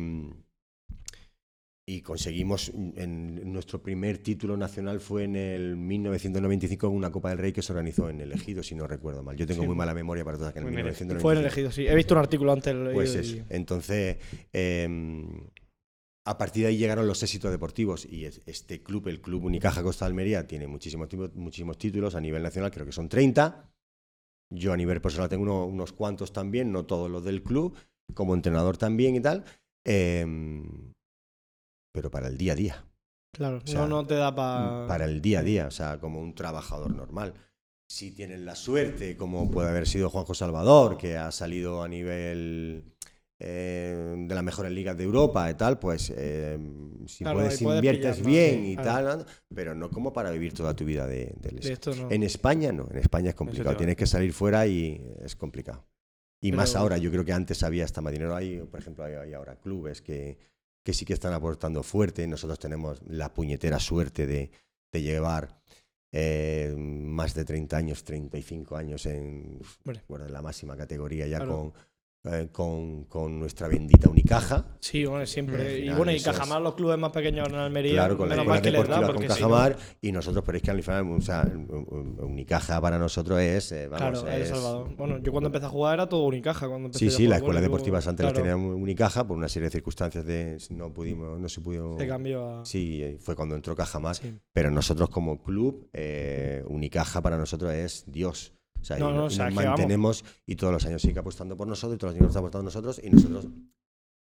y conseguimos, en nuestro primer título nacional fue en el 1995 en una Copa del Rey que se organizó en el Ejido, si no recuerdo mal. Yo tengo Sí. muy mala memoria para todas que en el Fue en el- 1995. Fue en elegido, sí. He visto un artículo antes. Pues y- Entonces, eh, a partir de ahí llegaron los éxitos deportivos y es- este club, el Club Unicaja Costa de Almería, tiene muchísimos, muchísimos títulos a nivel nacional, creo que son 30. Yo a nivel personal tengo uno- unos cuantos también, no todos los del club, como entrenador también y tal. eh, pero para el día a día. Claro, O sea, no, no te da para. Para el día a día, o sea, como un trabajador normal. Si tienen la suerte, como puede haber sido Juanjo Salvador, que ha salido a nivel eh, de las mejores ligas de Europa y tal, pues eh, si Claro, puedes inviertes pillar más, bien sí, y tal, pero no como para vivir toda tu vida de, del De esto no. En España no, en España es complicado, tienes que salir fuera y es complicado. Y más Pero- ahora, yo creo que antes había hasta más dinero. Hay, por ejemplo, hay, hay ahora clubes que, que sí que están aportando fuerte. Nosotros tenemos la puñetera suerte de, de llevar eh, más de 30 años, 35 años en, bueno, en la máxima categoría ya Claro. con, eh, con, con nuestra bendita Unicaja. Sí, bueno, siempre. Y bueno, y Cajamar, los clubes más pequeños en Almería, Claro, con la menos mal que les da, con no- Cajamar y nosotros, pero es que al final, o sea, Unicaja para nosotros es, eh, vamos, Claro, El es- Salvador. Bueno, yo cuando empecé a jugar era todo Unicaja. Cuando empecé Sí, sí, la jugar escuela vóley, deportiva antes la claro, tenía Unicaja por una serie de circunstancias de no pudimos, no se pudo. Se cambió a. Sí, eh, fue cuando entró Cajamar. Sí. Pero nosotros como club, eh, Unicaja para nosotros es Dios. O sea, No, no, o sea, vamos. mantenemos y todos los años sigue apostando por nosotros y todos los años está apostando por nosotros y nosotros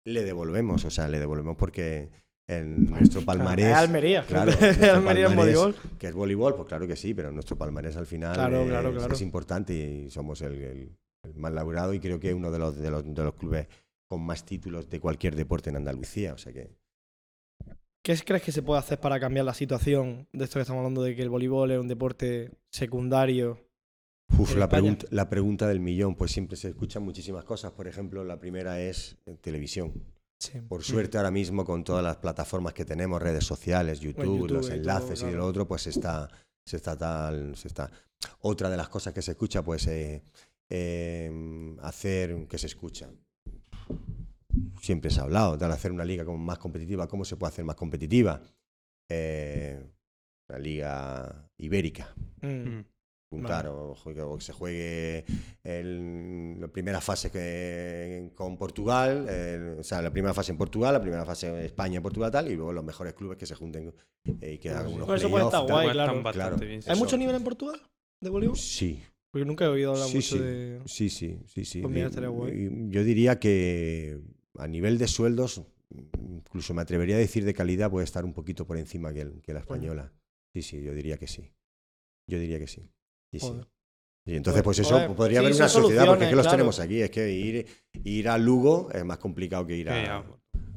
le devolvemos. O sea, le devolvemos porque en nuestro palmarés. Es Almería. Claro, Almería en voleibol. Que es voleibol, pues claro que sí, pero nuestro palmarés al final Claro, es, claro, claro. es importante y somos el, el- el más laburado y creo que es uno de los, de, los, de los clubes con más títulos de cualquier deporte en Andalucía. O sea que ¿Qué crees que se puede hacer para cambiar la situación de esto que estamos hablando de que el voleibol es un deporte secundario? Uf, la, pregunta, la pregunta del millón, pues siempre se escuchan muchísimas cosas. Por ejemplo, la primera es eh, televisión. Sí. Por suerte ahora mismo con todas las plataformas que tenemos, redes sociales, YouTube, YouTube los y todo, enlaces y de lo otro, pues está, se está tal, se está. Otra de las cosas que se escucha, pues eh, eh, hacer que se escucha. Siempre se ha hablado de hacer una liga como más competitiva. ¿Cómo se puede hacer más competitiva? Eh, la liga ibérica Mm. Mm. juntar o, juegue- o que se juegue el- la primera fase que, con Portugal, eh, o sea, la primera fase en Portugal, la primera fase en España, Portugal, tal, y luego los mejores clubes que se junten eh, y que hagan unos Pues eso puede estar guay, Pues claro. Claro. bien. ¿Hay Eso. mucho nivel en Portugal de voleibol? Sí, Porque nunca he oído hablar Sí, mucho sí. de. sí, sí, sí, sí. Pues Y- estaría guay. y Yo diría que a nivel de sueldos, incluso me atrevería a decir de calidad, puede estar un poquito por encima que, el- que la española. Sí, sí, yo diría que sí. Yo diría que sí. Sí, sí. Joder. Y entonces, Pues, pues eso, joder, podría haber una sociedad, porque es que los tenemos aquí. Es que ir, ir a Lugo es más complicado que ir a.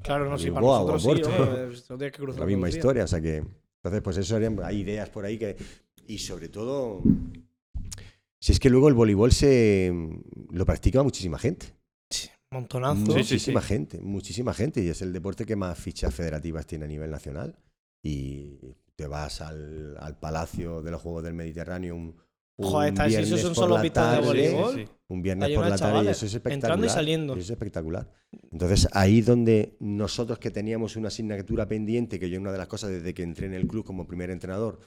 Claro, no, sí, para Lisboa o nosotros sí, Oporto. hombre, no tienes que cruzar la misma historia. O sea que, entonces, pues eso serían, hay ideas por ahí que. Y sobre todo, si es que luego el voleibol se lo practica muchísima gente. Montonazo. Sí, sí, muchísima sí. gente, muchísima gente. Y es el deporte que más fichas federativas tiene a nivel nacional. Y te vas al, al Palacio de los Juegos del Mediterráneo Joder, está- si eso viernes son solo pistas de voleibol. Sí, sí. Un viernes por la tarde y eso es espectacular. entrando y saliendo. Eso es espectacular. Entonces, ahí donde nosotros que teníamos una asignatura pendiente, que yo una de las cosas desde que entré en el club como primer entrenador,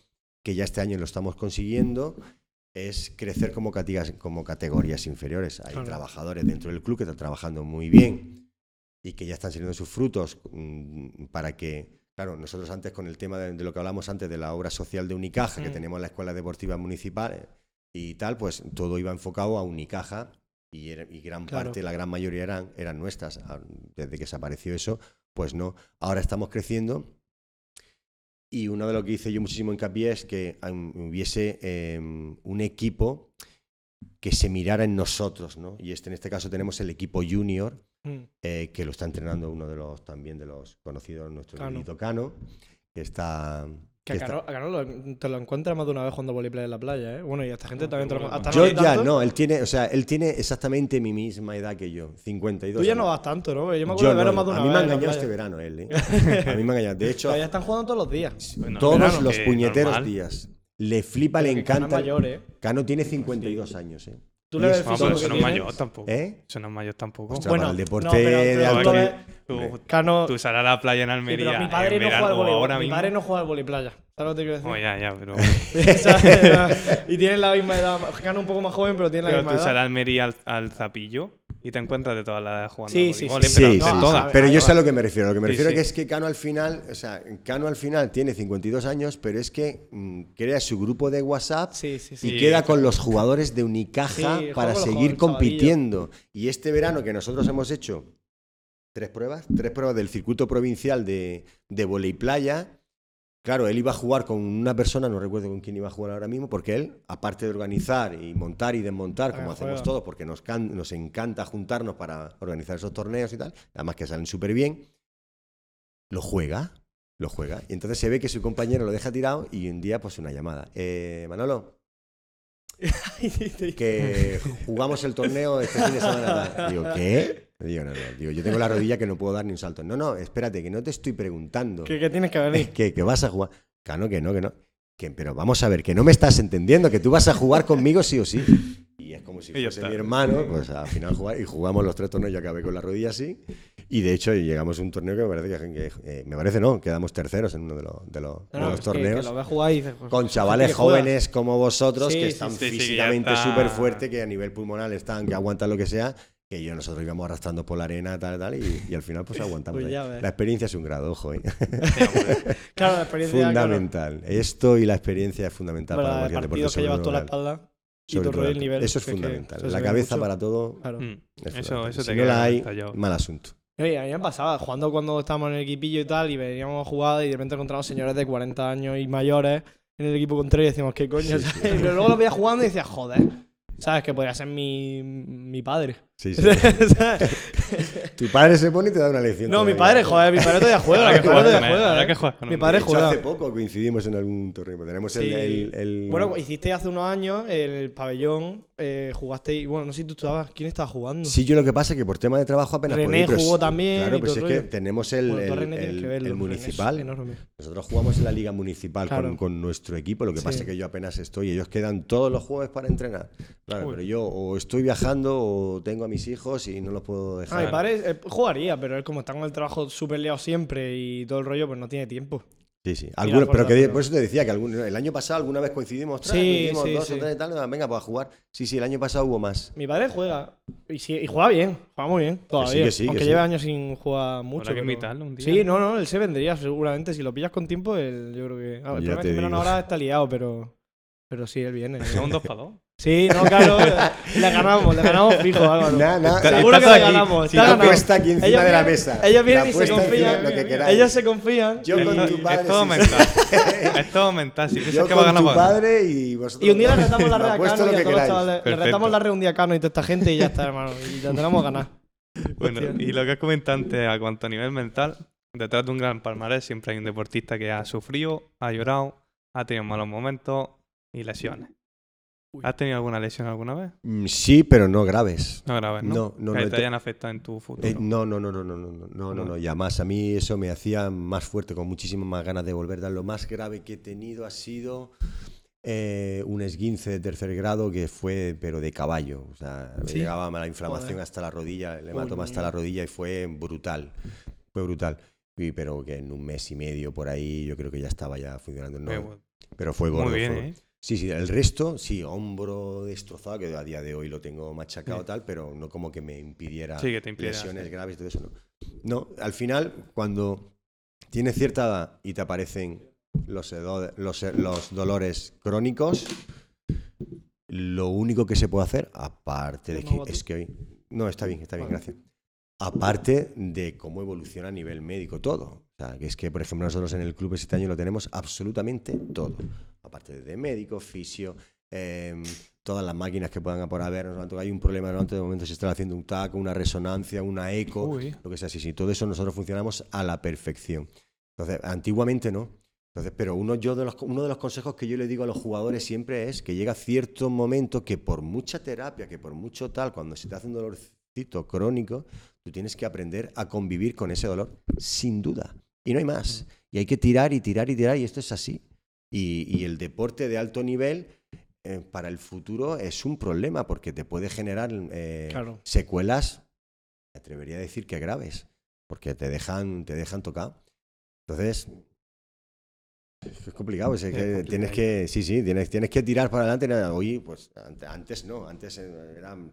que ya este año lo estamos consiguiendo, es crecer como, categorías inferiores. Hay Claro. trabajadores dentro del club que están trabajando muy bien y que ya están saliendo sus frutos mm, para que, claro, nosotros antes con el tema de, de lo que hablamos antes de la obra social de Unicaja, que Mm. tenemos la escuela deportiva municipal eh, y tal, pues todo iba enfocado a Unicaja y, era- y gran Claro. parte, la gran mayoría eran, eran nuestras. Ah, Desde que desapareció eso, pues no. Ahora estamos creciendo y uno de lo que hice yo muchísimo hincapié es que hubiese em, un equipo que se mirara en nosotros, ¿no? Y este, en este caso tenemos el equipo junior, Mm. eh, que lo está entrenando uno de los también de los conocidos, nuestro Cano. Cano, que está... Que a lo- te lo encuentras más de una vez jugando voleiplay en la playa, ¿eh? Bueno, y a esta gente también te lo hasta Yo no ya tanto. no, él tiene, o sea, él tiene exactamente mi misma edad que yo, 52 Tú ya no vas tanto, ¿no? Yo me Yo acuerdo de verlo no, más de una a mí vez. me ha engañado este verano él, ¿eh? A mí me ha engañado. De hecho, Todavía están jugando todos los días. Bueno, todos verano, los puñeteros normal. días. Le flipa, le encanta. mayor, ¿eh? Cano tiene 52 años, ¿eh? Tú le ves No, físico pero que eso no es mayor tampoco. ¿Eh? Eso no es mayor tampoco. Ostras, Bueno, para el deporte no, pero de tú- alto tú ves- Tú, Cano. tú sales a la playa en Almería. pero mi padre en no juega al voleibol. ahora Mi mismo. padre no juega al voleiplaya. ¿Sabes lo que te quiero decir? Oh, ya, ya, pero. Y tienen la misma edad. Cano un poco más joven, pero tiene la pero misma tú edad. sales a Almería al, al zapillo y te encuentras de todas las jugando. Sí, sí, sí, no, todas. Pero yo sé a lo que me refiero. Lo que me refiero que es que Cano al final, o sea, Cano al final tiene 52 años, pero es que mm, crea su grupo de WhatsApp y queda con los jugadores de Unicaja para seguir compitiendo. Y este verano que nosotros hemos hecho tres pruebas, tres pruebas del circuito provincial de, de volei playa. Claro, él iba a jugar con una persona, no recuerdo con quién iba a jugar ahora mismo, porque él, aparte de organizar y montar y desmontar, como hacemos todos, porque nos, can- nos encanta juntarnos para organizar esos torneos y tal, además que salen súper bien, lo juega, lo juega. Y entonces se ve que su compañero lo deja tirado y un día, pues una llamada. Eh, Manolo, que jugamos el torneo este fin de semana. Digo, ¿qué? Digo, no, no. Digo, yo tengo la rodilla que no puedo dar ni un salto. No, no, espérate, que no te estoy preguntando. ¿Qué, qué tienes que venir? que, que vas a jugar. Que no, que no, que no. Que, pero vamos a ver, que no me estás entendiendo, que tú vas a jugar conmigo sí o sí. Y es como si fuese está. mi hermano, pues al final jugar, y jugamos los tres torneos, yo acabé con la rodilla así. Y de hecho llegamos a un torneo que me parece que, que- eh, me parece no, quedamos terceros en uno de, los- de de No, no, los es que- torneos. Que, lo y dices, pues, con chavales jóvenes como vosotros Sí, que están sí, sí, físicamente está- súper fuertes, que a nivel pulmonar están, que aguantan lo que sea, que yo nosotros íbamos arrastrando por la arena, tal, tal, y, y al final pues aguantamos. Pues ya ves. la experiencia es un grado, ojo. ¿eh? Claro, la experiencia. claro, fundamental. Esto y la experiencia es fundamental Bueno, para de cualquier deporte. que sobre llevas toda la espalda sobre todo todo el la- nivel. Eso es que- fundamental. la cabeza mucho. para todo. Claro. Mm. es Eso, eso si te no la queda hay, mal asunto. Oye, a mí me pasaba, jugando cuando estábamos en el equipillo y tal, y veníamos a jugar y de repente encontramos señores de 40 años y mayores en el equipo contrario y decíamos, ¿qué coño? Sí, sí. ¿sabes? Pero luego los veía jugando y decía, joder, ¿sabes? Que podría ser mi, mi padre. Sí, sí. Tu padre se pone y te da una lección. no, mi padre, joder, mi padre todavía juega. Que padre jugar todavía juega. ¿eh? que Mi padre juega. hace poco coincidimos en algún torneo. Tenemos el, Sí. el- el- Bueno, hiciste hace unos años el pabellón, eh, jugaste y bueno, no sé si tú estabas, ¿quién estaba jugando? Sí, yo lo que pasa es que por tema de trabajo apenas René podía, pero jugó sí- también Claro, y pues es que tenemos el, Bueno, el- René tienes el- que verlo, el René es municipal. enorme. Nosotros jugamos en la liga municipal con- Claro. con, nuestro equipo. Lo que pasa es que yo apenas estoy. Ellos quedan todos los jueves para entrenar. Claro, Uy. pero yo o estoy viajando o tengo a mis hijos y no los puedo Ah, dejar. mi padre eh, jugaría, pero él como está con el trabajo súper liado siempre y todo el rollo, pues no tiene tiempo. Sí, sí. Pero que, por eso te decía que algún- el año pasado alguna vez coincidimos, ostras, Sí, coincidimos sí, dos sí. o tres y tal, venga, pues a jugar. Sí, sí, el año pasado hubo más. Mi padre juega y, sí, y juega bien, juega muy bien todavía. que sí, que aunque sí. lleve años sin jugar mucho. Que pero- invitarlo un día. Sí, no, no, él se vendría seguramente. Si lo pillas con tiempo, él, yo creo que. Ah, el problema es que ahora está liado, pero. Pero sí, él viene. Son un dos para dos. Sí, no, claro. le ganamos, le ganamos fijo, Álvaro. Nada, nada. Seguro que le aquí. ganamos. Si está la apuesta aquí encima Ellos de la vienen- mesa. Ellos vienen y se confían. lo que. Ellos se confían. Yo con tu Es padre. todo sí, mental. es todo mental. Si piensas que va a ganar, tu ganar. padre y vosotros. Y un día le retamos la red a Cano y a todos los chavales. Le Perfecto. retamos la red un día a Cano y toda esta gente y ya está, hermano. Y ya tenemos ganas. Bueno, y lo que has comentado antes, a cuanto a nivel mental, detrás de un gran palmarés siempre hay un deportista que ha sufrido, ha llorado, ha tenido malos momentos y lesiones. Uy. ¿Has tenido alguna lesión alguna vez? Mm, Sí, pero no graves. No graves, ¿no? No, no, que no, te te- hayan afectado en tu futuro. Eh, no, no, no, no, no, no, no, no, no, no, y además a mí eso me hacía más fuerte, con muchísimas más ganas de volver. Lo más grave que he tenido ha sido eh, un esguince de tercer grado que fue, pero de caballo. O sea, me llegaba la inflamación Joder. hasta la rodilla, el hematoma hasta la rodilla y fue brutal. Fue brutal. Y, pero que en un mes y medio por ahí yo creo que ya estaba ya funcionando. no, Eh, pero fue gordo. Muy bien, fue- ¿eh? Sí, sí, el resto, sí, hombro destrozado, que a día de hoy lo tengo machacado Sí. tal, pero no como que me impidiera Sí, que te impidiera, lesiones sí. graves y todo eso, no. No, al final, cuando tienes cierta edad y te aparecen los, los, los dolores crónicos, lo único que se puede hacer, aparte de ¿No que es que hoy... No, está bien, está bien, Vale. gracias. Aparte de cómo evoluciona a nivel médico todo. O sea, que es que, por ejemplo, nosotros en el club este año lo tenemos absolutamente todo. Aparte de médico, fisio, em, todas las máquinas que puedan por haber. Hay un problema, ¿no? de momento se está haciendo un TAC, una resonancia, una eco, Uy. lo que sea. Sí, sí, todo eso nosotros funcionamos a la perfección. Entonces, antiguamente no. Entonces, pero uno, yo de los, uno de los consejos que yo le digo a los jugadores siempre es que llega cierto momento que por mucha terapia, que por mucho tal, cuando se te hace un dolorcito crónico, tú tienes que aprender a convivir con ese dolor, sin duda. Y no hay más. Y hay que tirar y tirar y tirar, y esto es así. Y, y el deporte de alto nivel eh, para el futuro es un problema porque te puede generar eh, Claro. secuelas, me atrevería a decir que graves, porque te dejan, te dejan tocado. Entonces, es complicado, es que complicado. tienes que, sí, sí, tienes, tienes que tirar para adelante. Oye, pues ante- antes no, antes eran,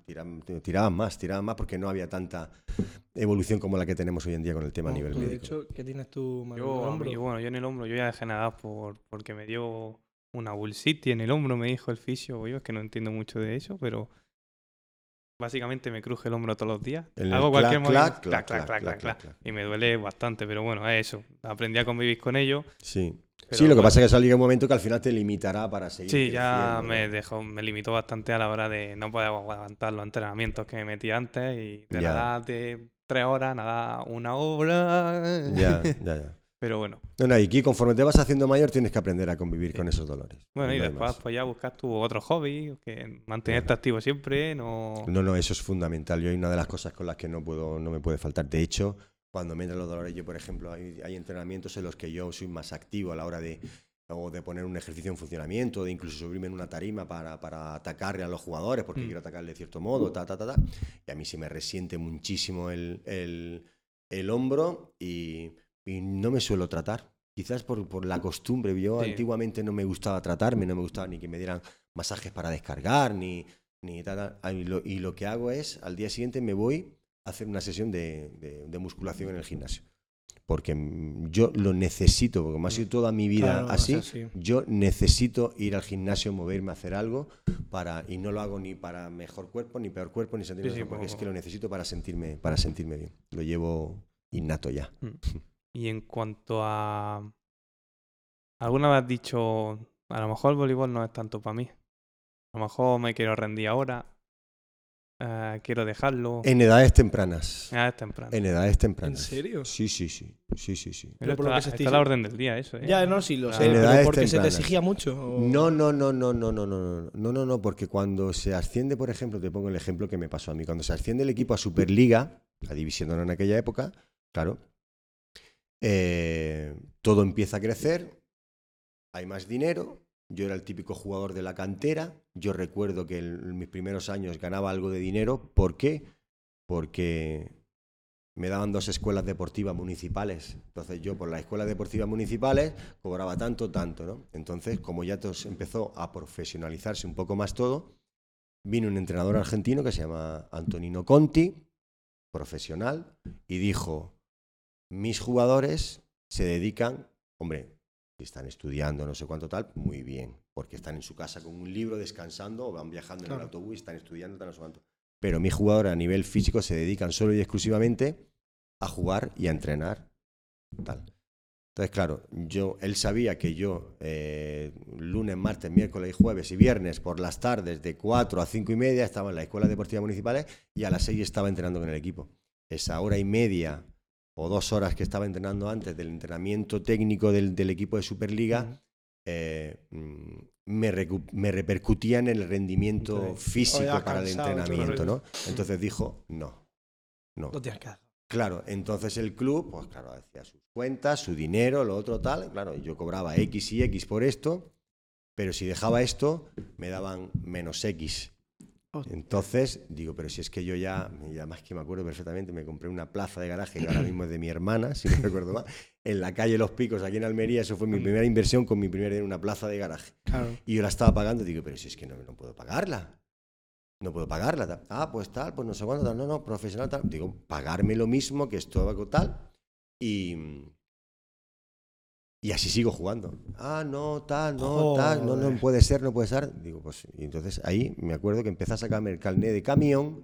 tiraban más, tiraban más porque no había tanta evolución como la que tenemos hoy en día con el tema a nivel Tú, de médico. hecho, ¿qué tienes tú, Manuel, en el Yo, bueno, yo en el hombro, yo ya dejé nadar por, porque me dio una bursitis en el hombro, me dijo el fisio. Yo es que no entiendo mucho de eso, pero básicamente me cruje el hombro todos los días. El Hago clac, cualquier clac, movimiento. clac, clac, clac, clac, clac, clac, clac. Y me duele bastante, pero bueno, es eso. Aprendí a convivir con ello. Sí. Pero sí, lo que bueno. pasa es que llega un momento que al final te limitará para seguir. Sí, ya me dejó, me limitó bastante a la hora de no poder aguantar los entrenamientos que me metí antes y de Ya. nadar de tres horas, nadar una hora. Ya, ya, ya. Pero bueno. No, no, y aquí conforme te vas haciendo mayor tienes que aprender a convivir con esos dolores. Bueno, y No después más. pues ya buscas tu otro hobby, que mantenerte activo siempre, no... No, no, eso es fundamental. Yo hay una de las cosas con las que no puedo, no me puede faltar. De hecho, cuando me entran los dolores, yo, por ejemplo, hay, hay entrenamientos en los que yo soy más activo a la hora de, o de poner un ejercicio en funcionamiento, de incluso subirme en una tarima para, para atacarle a los jugadores, porque Mm. quiero atacarle de cierto modo, ta, ta, ta, ta. Y a mí se me resiente muchísimo el, el, el hombro y, y no me suelo tratar. Quizás por, por la costumbre. Yo Sí. antiguamente no me gustaba tratarme, no me gustaba ni que me dieran masajes para descargar, ni, ni tal, Y lo, y lo que hago es, al día siguiente me voy hacer una sesión de, de- de musculación en el gimnasio. Porque mm, yo lo necesito, porque como ha sido toda mi vida Claro, así, yo necesito ir al gimnasio, moverme, hacer algo, para, y no lo hago ni para mejor cuerpo, ni peor cuerpo, ni sentirme Sí, porque es que lo necesito para sentirme, para sentirme bien. Lo llevo innato ya. Y en cuanto a... Alguna vez has dicho, a lo mejor el voleibol no es tanto para mí. A lo mejor me quiero rendir ahora. Eh, quiero dejarlo. En edades tempranas. Ya es temprano. En edades tempranas. serio? Sí, sí, sí. Sí, sí, sí. Pero por lo está, que se está te a la orden del día eso, ¿eh? Ya, no, sí, lo sé. En pero edades porque se te tempranas. exigía mucho. o- No, no, no, no, no, no, no, no, no, no, no, porque cuando se asciende, por ejemplo, te pongo el ejemplo que me pasó a mí, cuando se asciende el equipo a Superliga, la división en aquella época, claro, eh, todo empieza a crecer, hay más dinero, yo era el típico jugador de la cantera, yo recuerdo que en, mis primeros años ganaba algo de dinero, ¿por qué? Porque me daban dos escuelas deportivas municipales. Entonces yo por las escuelas deportivas municipales cobraba tanto, tanto, ¿no? Entonces, como ya todo empezó a profesionalizarse un poco más todo, vino un entrenador argentino que se llama Antonino Conti, profesional, y dijo, mis jugadores se dedican, hombre, si están estudiando no sé cuánto tal, muy bien, porque están en su casa con un libro descansando o van viajando en el autobús, están estudiando, tal, no sé cuánto. Pero mis jugadores a nivel físico se dedican solo y exclusivamente a jugar y a entrenar. Tal. Entonces, claro, yo, él sabía que yo eh, lunes, martes, miércoles y jueves y viernes por las tardes de 4 a 5 y media estaba en la escuela deportiva municipales y a las 6 estaba entrenando con el equipo. Esa hora y media o dos horas que estaba entrenando antes del entrenamiento técnico del, del equipo de Superliga eh, mm, me, me repercutía en el rendimiento Entonces, físico para el entrenamiento. ¿no? Entonces dijo, no, no. No tienes. Claro, entonces el club, pues claro, hacía sus cuentas, su dinero, lo otro tal, claro, yo cobraba X y X por esto, pero si dejaba esto, me daban menos X. Entonces, digo, pero si es que yo ya, y además que me acuerdo perfectamente, me compré una plaza de garaje que ahora mismo es de mi hermana, si no recuerdo mal, en la calle Los Picos, aquí en Almería, eso fue mi primera inversión con mi primer una plaza de garaje. Claro. Y yo la estaba pagando, digo, pero si es que no, no puedo pagarla. No puedo pagarla. tal. Ah, pues tal, pues no sé cuánto, tal. No, no, profesional, tal. Digo, pagarme lo mismo que esto tal. Y, y así sigo jugando. Ah, no, tal, no, tal, no, no puede ser, no puede ser. Digo, pues, y entonces ahí me acuerdo que empecé a sacarme el carnet de camión.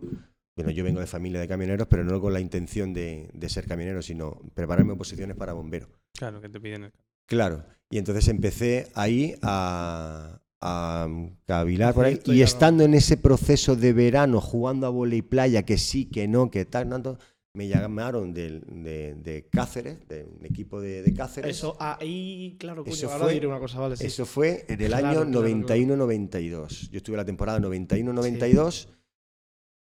Bueno, yo vengo de familia de camioneros, pero no con la intención de, de ser camionero, sino prepararme oposiciones para bombero. Claro, que te piden el... Claro, y entonces empecé ahí a, a cavilar por ahí. Y estando en ese proceso de verano, jugando a volei playa, que sí, que no, que tal, tanto, me llamaron del- de, de Cáceres, de un equipo de, de Cáceres. Eso ahí, claro, coño, Eso ahora fue- diré una cosa, vale. sí. Eso fue en el Claro, año claro, 91-92. Yo estuve la temporada 91-92,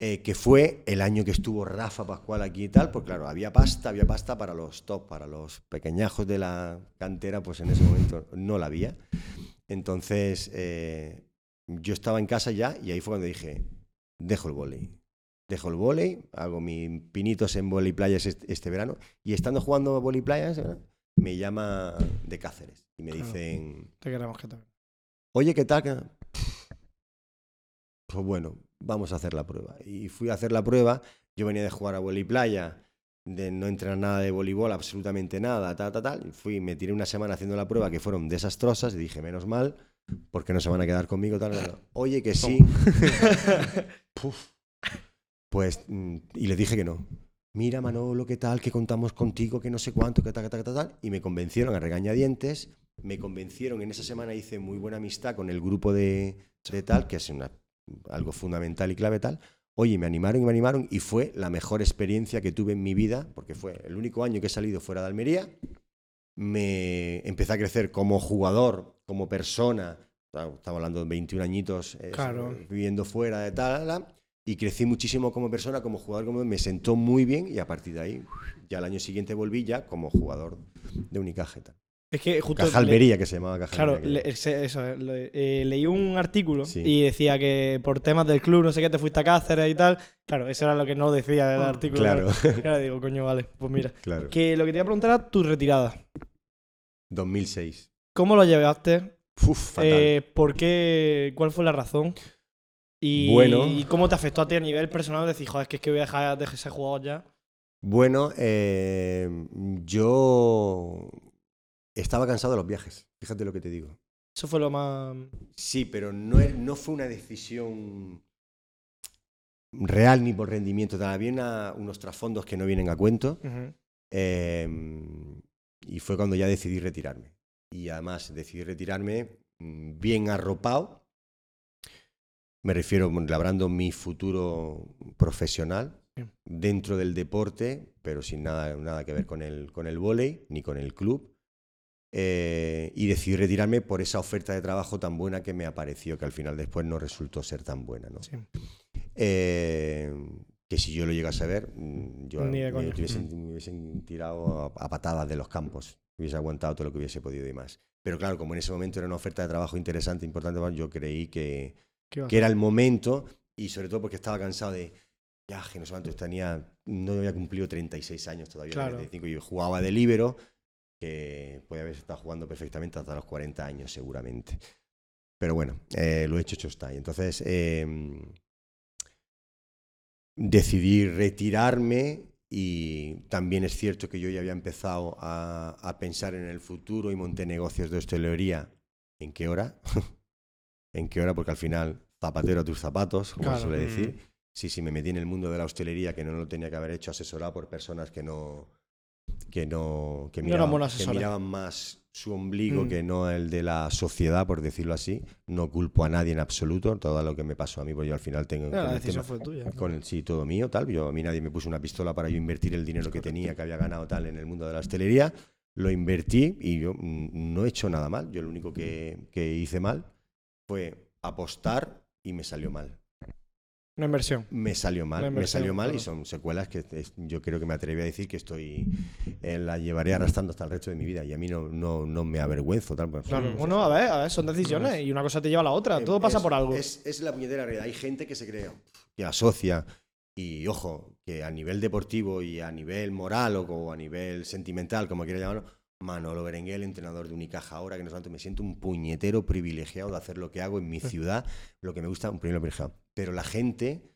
eh, que fue el año que estuvo Rafa Pascual aquí y tal, porque claro, había pasta, había pasta para los top, para los pequeñajos de la cantera, pues en ese momento no la había. Entonces, eh, yo estaba en casa ya y ahí fue cuando dije, dejo el vóley. Dejo el vóley, hago mis pinitos en vóley playas este, verano y estando jugando a vóley playas, ¿verdad? me llama de Cáceres y me Claro. dicen, Te queremos que te. Oye, ¿qué tal? ¿Qué- Pues bueno, vamos a hacer la prueba. Y fui a hacer la prueba. Yo venía de jugar a y playa, de no entrenar nada de voleibol, absolutamente nada, tal, tal, tal. Y fui, me tiré una semana haciendo la prueba que fueron desastrosas y dije, menos mal, porque no se van a quedar conmigo, tal, tal, tal. Oye, que sí. Puf. Pues, mm, y le dije que no. Mira, Manolo, ¿qué tal? Que contamos contigo, que no sé cuánto, que tal, que tal, que tal, tal. Y me convencieron a regañadientes. Me convencieron, en esa semana hice muy buena amistad con el grupo de, de tal, que es una- algo fundamental y clave tal. Oye, me animaron y me animaron y fue la mejor experiencia que tuve en mi vida, porque fue el único año que he salido fuera de Almería me empecé a crecer como jugador, como persona. Estamos hablando de 21 añitos eh, Claro. viviendo fuera de tal, tal, tal, y crecí muchísimo como persona, como jugador, como me sentó muy bien y a partir de ahí, ya el año siguiente volví ya como jugador de tal. Es que justo. Caja Almería, que se llamaba Caja Claro, le- eso, eh, eh, leí un artículo Sí. y decía que por temas del club, no sé qué, te fuiste a Cáceres y tal. Claro, eso era lo que no decía el artículo. Claro, Claro, digo, coño, vale, pues mira. claro. Que lo que te iba a preguntar era tu retirada. 2006. ¿Cómo lo llevaste? Uf, fatal. Eh, ¿Por qué? ¿Cuál fue la razón? Y, Bueno. ¿y cómo te afectó a ti a nivel personal? Decir, joder, es que, es que voy a dejar de ser jugador ya. Bueno, eh, yo estaba cansado de los viajes. Fíjate lo que te digo. Eso fue lo más. Sí, pero no, no fue una decisión real ni por rendimiento. tal. Había unos trasfondos que no vienen a cuento. Eh, y fue cuando ya decidí retirarme. Y además decidí retirarme mm, bien arropado. Me refiero mm, labrando mi futuro profesional dentro del deporte, pero sin nada, nada que ver con el, con el vóley ni con el club. Eh, y decidí retirarme por esa oferta de trabajo tan buena que me apareció, que al final después no resultó ser tan buena. ¿no? Sí. Eh, que si yo lo llegase a ver, mm, yo me, hubiesen, me hubiesen tirado a, a patadas de los campos, hubiese aguantado todo lo que hubiese podido y más. Pero claro, como en ese momento era una oferta de trabajo interesante, importante, yo creí que, ¿Qué va a que era el momento y sobre todo porque estaba cansado de viaje, no sé cuántos, tenía, no había cumplido 36 años todavía, Claro. 35, y yo jugaba de líbero, que podía haber estado jugando perfectamente hasta los 40 años seguramente. Pero bueno, eh, lo hecho, hecho está. Y entonces eh, decidí retirarme y también es cierto que yo ya había empezado a, a pensar en el futuro y monté negocios de hostelería. ¿En qué hora? ¿En qué hora? Porque al final, zapatero a tus zapatos, como Claro. se suele Mm. decir. Sí, sí, me metí en el mundo de la hostelería que no lo tenía que haber hecho, asesorado por personas que no que no que No miraban, buenas que miraban más su ombligo Mm. que no el de la sociedad, por decirlo así. No culpo a nadie en absoluto, todo lo que me pasó a mí, porque yo al final tengo con La decisión fue tuya. con el sí, todo mío, tal. Yo, a mí nadie me puso una pistola para yo invertir el dinero que tenía, que había ganado tal en el mundo de la hostelería. Lo invertí y yo mm, no he hecho nada mal. Yo lo único que, que hice mal fue apostar y me salió mal. Una inversión. Me salió mal, me salió mal y claro. son secuelas que es- yo creo que me atreví a decir que estoy eh, la llevaré arrastrando hasta el resto de mi vida y a mí no, no, no me avergüenzo. Tal, pues, Claro. Mm. Bueno, a ver, a ver, son decisiones y una cosa te lleva a la otra. Todo pasa es, por algo. Es, es la puñetera realidad. Hay gente que se cree, que asocia, y ojo, que a nivel deportivo y a nivel moral o, o a nivel sentimental, como quiera llamarlo, Manolo Berenguer, entrenador de Unicaja ahora, que no cuánto, me siento un puñetero privilegiado de hacer lo que hago en mi ciudad, lo que me gusta, un privilegiado. Pero la gente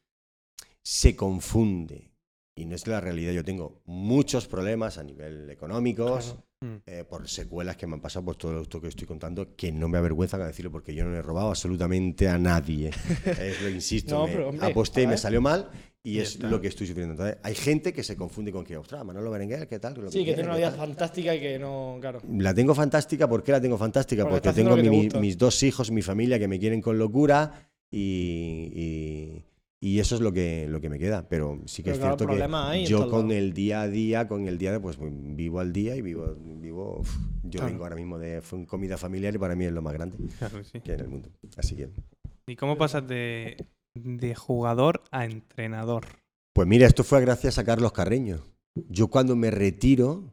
se confunde. Y no es la realidad. Yo tengo muchos problemas a nivel económicos, Claro. Mm. eh, por secuelas que me han pasado por todo esto que estoy contando, que no me avergüenza decirlo porque yo no le he robado absolutamente a nadie. Es lo insisto, No, me pero, hombre, aposté y a me salió mal y es está. lo que estoy sufriendo. Entonces, hay gente que se confunde con que, ostras, Manolo Berenguer, ¿qué tal? Lo Sí, que quiere, tiene una ¿qué vida tal?". fantástica y que no. Claro. La tengo fantástica, ¿por qué la tengo fantástica? Porque tengo que te mis dos hijos, mi familia que me quieren con locura y, y- y eso es lo que, lo que me queda. Pero sí que Pero es claro, cierto hay que yo con el día a día, con el día de, pues vivo al día y vivo, vivo uf, yo Claro. vengo ahora mismo de fue comida familiar y para mí es lo más grande Claro que sí. que hay en el mundo. Así que, ¿Y cómo pasas de, de jugador a entrenador? pues mira, esto fue gracias a Carlos Carreño. Yo cuando me retiro,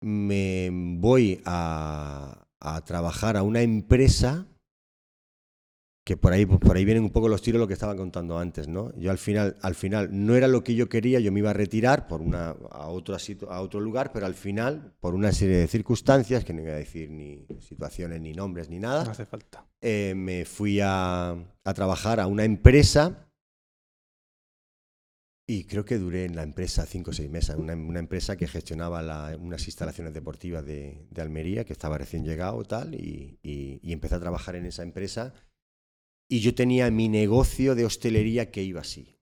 me voy a, a trabajar a una empresa que por ahí, por ahí vienen un poco los tiros lo que estaba contando antes, ¿no? Yo al final, al final no era lo que yo quería, yo me iba a retirar por una, a, otro, a otro lugar, pero al final, por una serie de circunstancias, que no voy a decir ni situaciones, ni nombres, ni nada, No hace falta. eh, me fui a, a trabajar a una empresa y creo que duré en la empresa cinco o seis meses, una, una empresa que gestionaba la- unas instalaciones deportivas de, de Almería, que estaba recién llegado tal, y, y- y empecé a trabajar en esa empresa y yo tenía mi negocio de hostelería que iba así.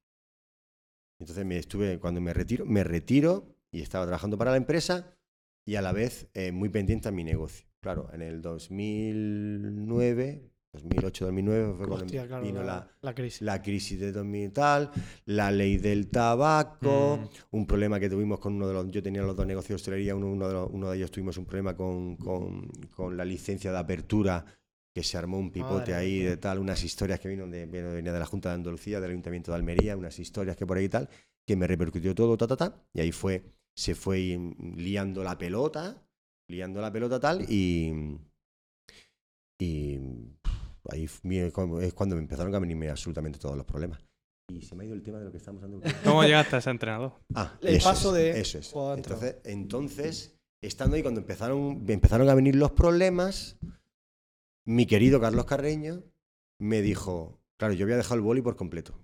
Entonces me estuve, cuando me retiro, me retiro y estaba trabajando para la empresa y a la vez eh, muy pendiente a mi negocio. Claro, en el 2009, 2008-2009 fue cuando claro, vino la, la, la crisis. la crisis de 2000 y tal, la ley del tabaco, Mm. un problema que tuvimos con uno de los, yo tenía los dos negocios de hostelería, uno, uno de, los- uno de ellos tuvimos un problema con, con- con la licencia de apertura, que se armó un pipote Madre ahí mía. de tal, unas historias que vino de, vino- venía de la Junta de Andalucía, del Ayuntamiento de Almería, unas historias que por ahí y tal, que me repercutió todo, ta, ta, ta, y ahí fue, se fue mm, liando la pelota, liando la pelota tal, y, y ahí es cuando me empezaron a venirme absolutamente todos los problemas. Y se me ha ido el tema de lo que estamos hablando. ¿Cómo llegaste a ser entrenador? Ah, El eso paso es, de Eso es. Entonces, entonces, estando ahí, cuando empezaron, empezaron a venir los problemas, mi querido Carlos Carreño me dijo, claro, yo había dejado el boli por completo.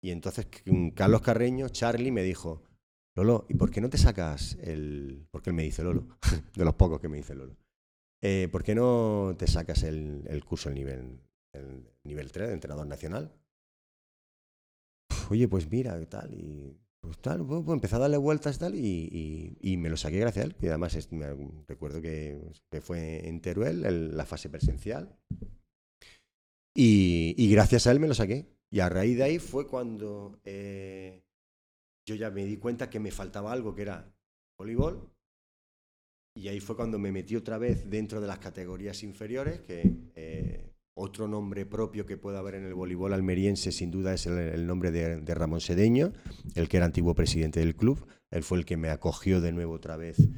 Y entonces mm, Carlos Carreño, Charlie, me dijo, Lolo, ¿y por qué no te sacas el...? Porque él me dice Lolo, de los pocos que me dice Lolo. Eh, ¿Por qué no te sacas el, el curso, el nivel, el nivel 3 de entrenador nacional? Oye, pues mira, tal, y pues tal, pues, empecé a darle vueltas tal, y, y- y me lo saqué gracias a él. Y además me- recuerdo que, que fue en Teruel, el- la fase presencial. Y, y gracias a él me lo saqué. Y a raíz de ahí fue cuando eh, yo ya me di cuenta que me faltaba algo que era voleibol. Y ahí fue cuando me metí otra vez dentro de las categorías inferiores, que eh, otro nombre propio que puede haber en el voleibol almeriense sin duda es el, el nombre de, de Ramón Sedeño, el que era antiguo presidente del club. Él fue el que me acogió de nuevo otra vez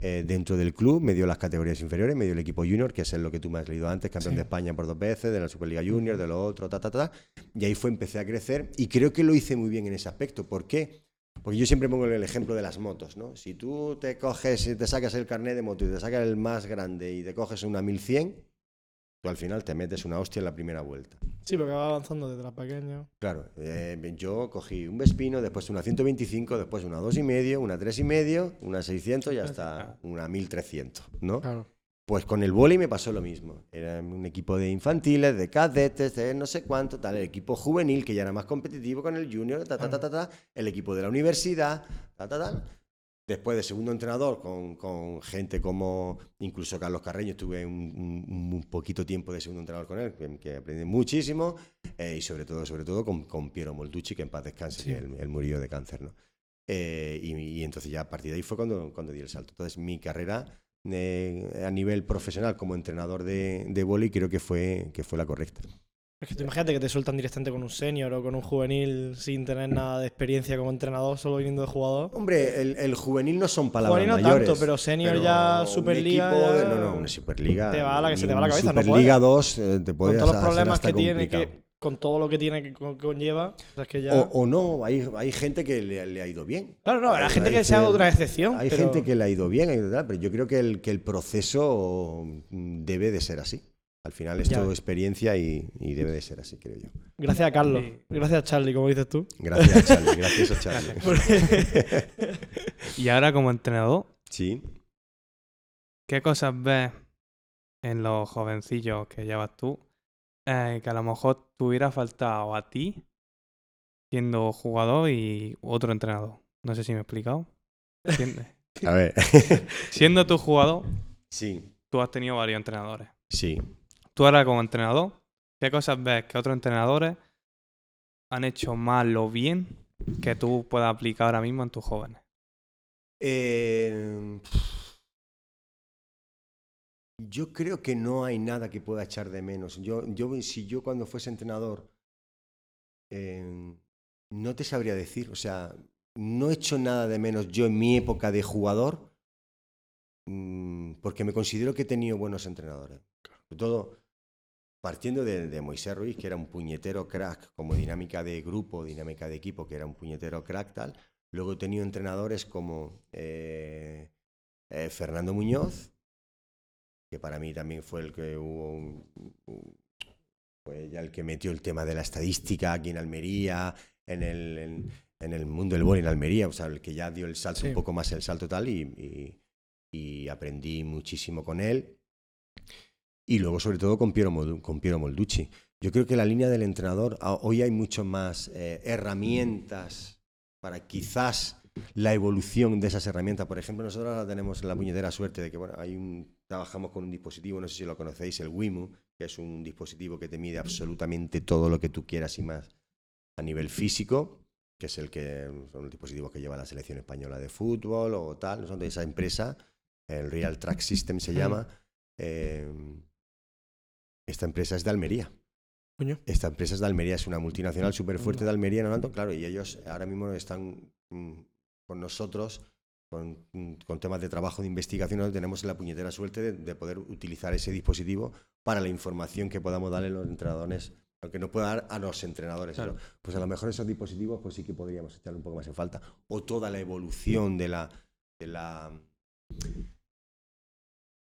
eh, dentro del club, me dio las categorías inferiores, me dio el equipo junior, que es lo que tú me has leído antes, campeón Sí. de España por dos veces, de la Superliga Junior, de lo otro, ta, ta, ta. Y ahí fue, empecé a crecer y creo que lo hice muy bien en ese aspecto. ¿Por qué? Porque yo siempre pongo el ejemplo de las motos, ¿no? Si tú te coges, te sacas el carnet de moto y te sacas el más grande y te coges una 1100, tú al final te metes una hostia en la primera vuelta. Sí, porque va avanzando desde la pequeña. Claro, eh, yo cogí un Vespino, después una 125, después una 2,5, una 3,5, una 600 y hasta una 1300, ¿no? Claro. Pues con el vóley me pasó lo mismo. Era un equipo de infantiles, de cadetes, de no sé cuánto, tal. El equipo juvenil, que ya era más competitivo con el junior, ta, ta, ta, ta, ta. El equipo de la universidad, ta, ta, ta. Después de segundo entrenador, con, con gente como incluso Carlos Carreño, estuve un, un- un poquito tiempo de segundo entrenador con él, que, que aprendí muchísimo. eh, y sobre todo, sobre todo con, con Piero Molducci, que en paz descanse, Sí. que él, él murió de cáncer, ¿no? Eh, y, y entonces ya a partir de ahí fue cuando, cuando di el salto. Entonces mi carrera eh, a nivel profesional como entrenador de, de vóley creo que fue, que fue la correcta. Es que tú imagínate que te sueltan directamente con un senior o con un juvenil sin tener nada de experiencia como entrenador, solo viniendo de jugador. Hombre, el, el juvenil no son palabras Juvenil no mayores. tanto, pero senior pero ya, un Superliga, equipo no, no, una Superliga. te va a la que se te va la cabeza, no Superliga puedes. 2 eh, te puede Con todos los problemas que tiene, que, con todo lo que tiene que con- conlleva, o sea, es que ya... O, o no, hay, hay gente que le, le ha ido bien. claro, no, hay hay- gente que se ha dado otra excepción. Hay pero- gente que le ha ido bien, pero yo creo que el, que el proceso debe de ser así. Al final es Ya. todo experiencia y, y debe de ser así, creo yo. Gracias a Carlos, gracias a Charlie, como dices tú. Gracias, Charlie. Gracias a Charlie. Y ahora como entrenador, Sí. ¿qué cosas ves en los jovencillos que llevas tú eh, que a lo mejor te hubiera faltado a ti siendo jugador y otro entrenador? No sé si me he explicado. Siendo, A ver. siendo tu jugador, sí, tú has tenido varios entrenadores. sí. Tú ahora como entrenador, ¿qué cosas ves que otros entrenadores han hecho mal o bien que tú puedas aplicar ahora mismo en tus jóvenes? Eh, yo creo que no hay nada que pueda echar de menos. Yo, yo si yo cuando fuese entrenador eh, no te sabría decir, o sea, no he hecho nada de menos yo en mi época de jugador mm, porque me considero que he tenido buenos entrenadores. Sobre todo partiendo de, de Moisés Ruiz, que era un puñetero crack como dinámica de grupo, dinámica de equipo, que era un puñetero crack tal. Luego he tenido entrenadores como eh, eh, Fernando Muñoz, que para mí también fue el que hubo un- un- fue ya el que metió el tema de la estadística aquí en Almería, en el, en, en el mundo del boli en Almería, o sea, el que ya dio el salto Sí. un poco más el salto tal y, y- y aprendí muchísimo con él. Y luego, sobre todo, con Piero, con Piero Molducci. Yo creo que la línea del entrenador, hoy hay mucho más eh, herramientas para quizás la evolución de esas herramientas. Por ejemplo, nosotros ahora tenemos la puñetera suerte de que bueno, hay un, trabajamos con un dispositivo, no sé si lo conocéis, el Wimu, que es un dispositivo que te mide absolutamente todo lo que tú quieras y más a nivel físico, que es el que son los dispositivos que lleva la selección española de fútbol o tal. Nosotros, esa empresa, el Real Track System se llama. eh, esta empresa es de Almería. Coño. Esta empresa es de Almería, es una multinacional súper fuerte de Almería, ¿no? Tanto, claro, y ellos ahora mismo están mm, con nosotros con, mm, con temas de trabajo de investigación, tenemos la puñetera suerte de, de poder utilizar ese dispositivo para la información que podamos darle a los entrenadores, lo que no pueda dar a los entrenadores. Claro. ¿no? Pues a lo mejor esos dispositivos pues sí que podríamos echarle un poco más en falta. O toda la evolución de la, de la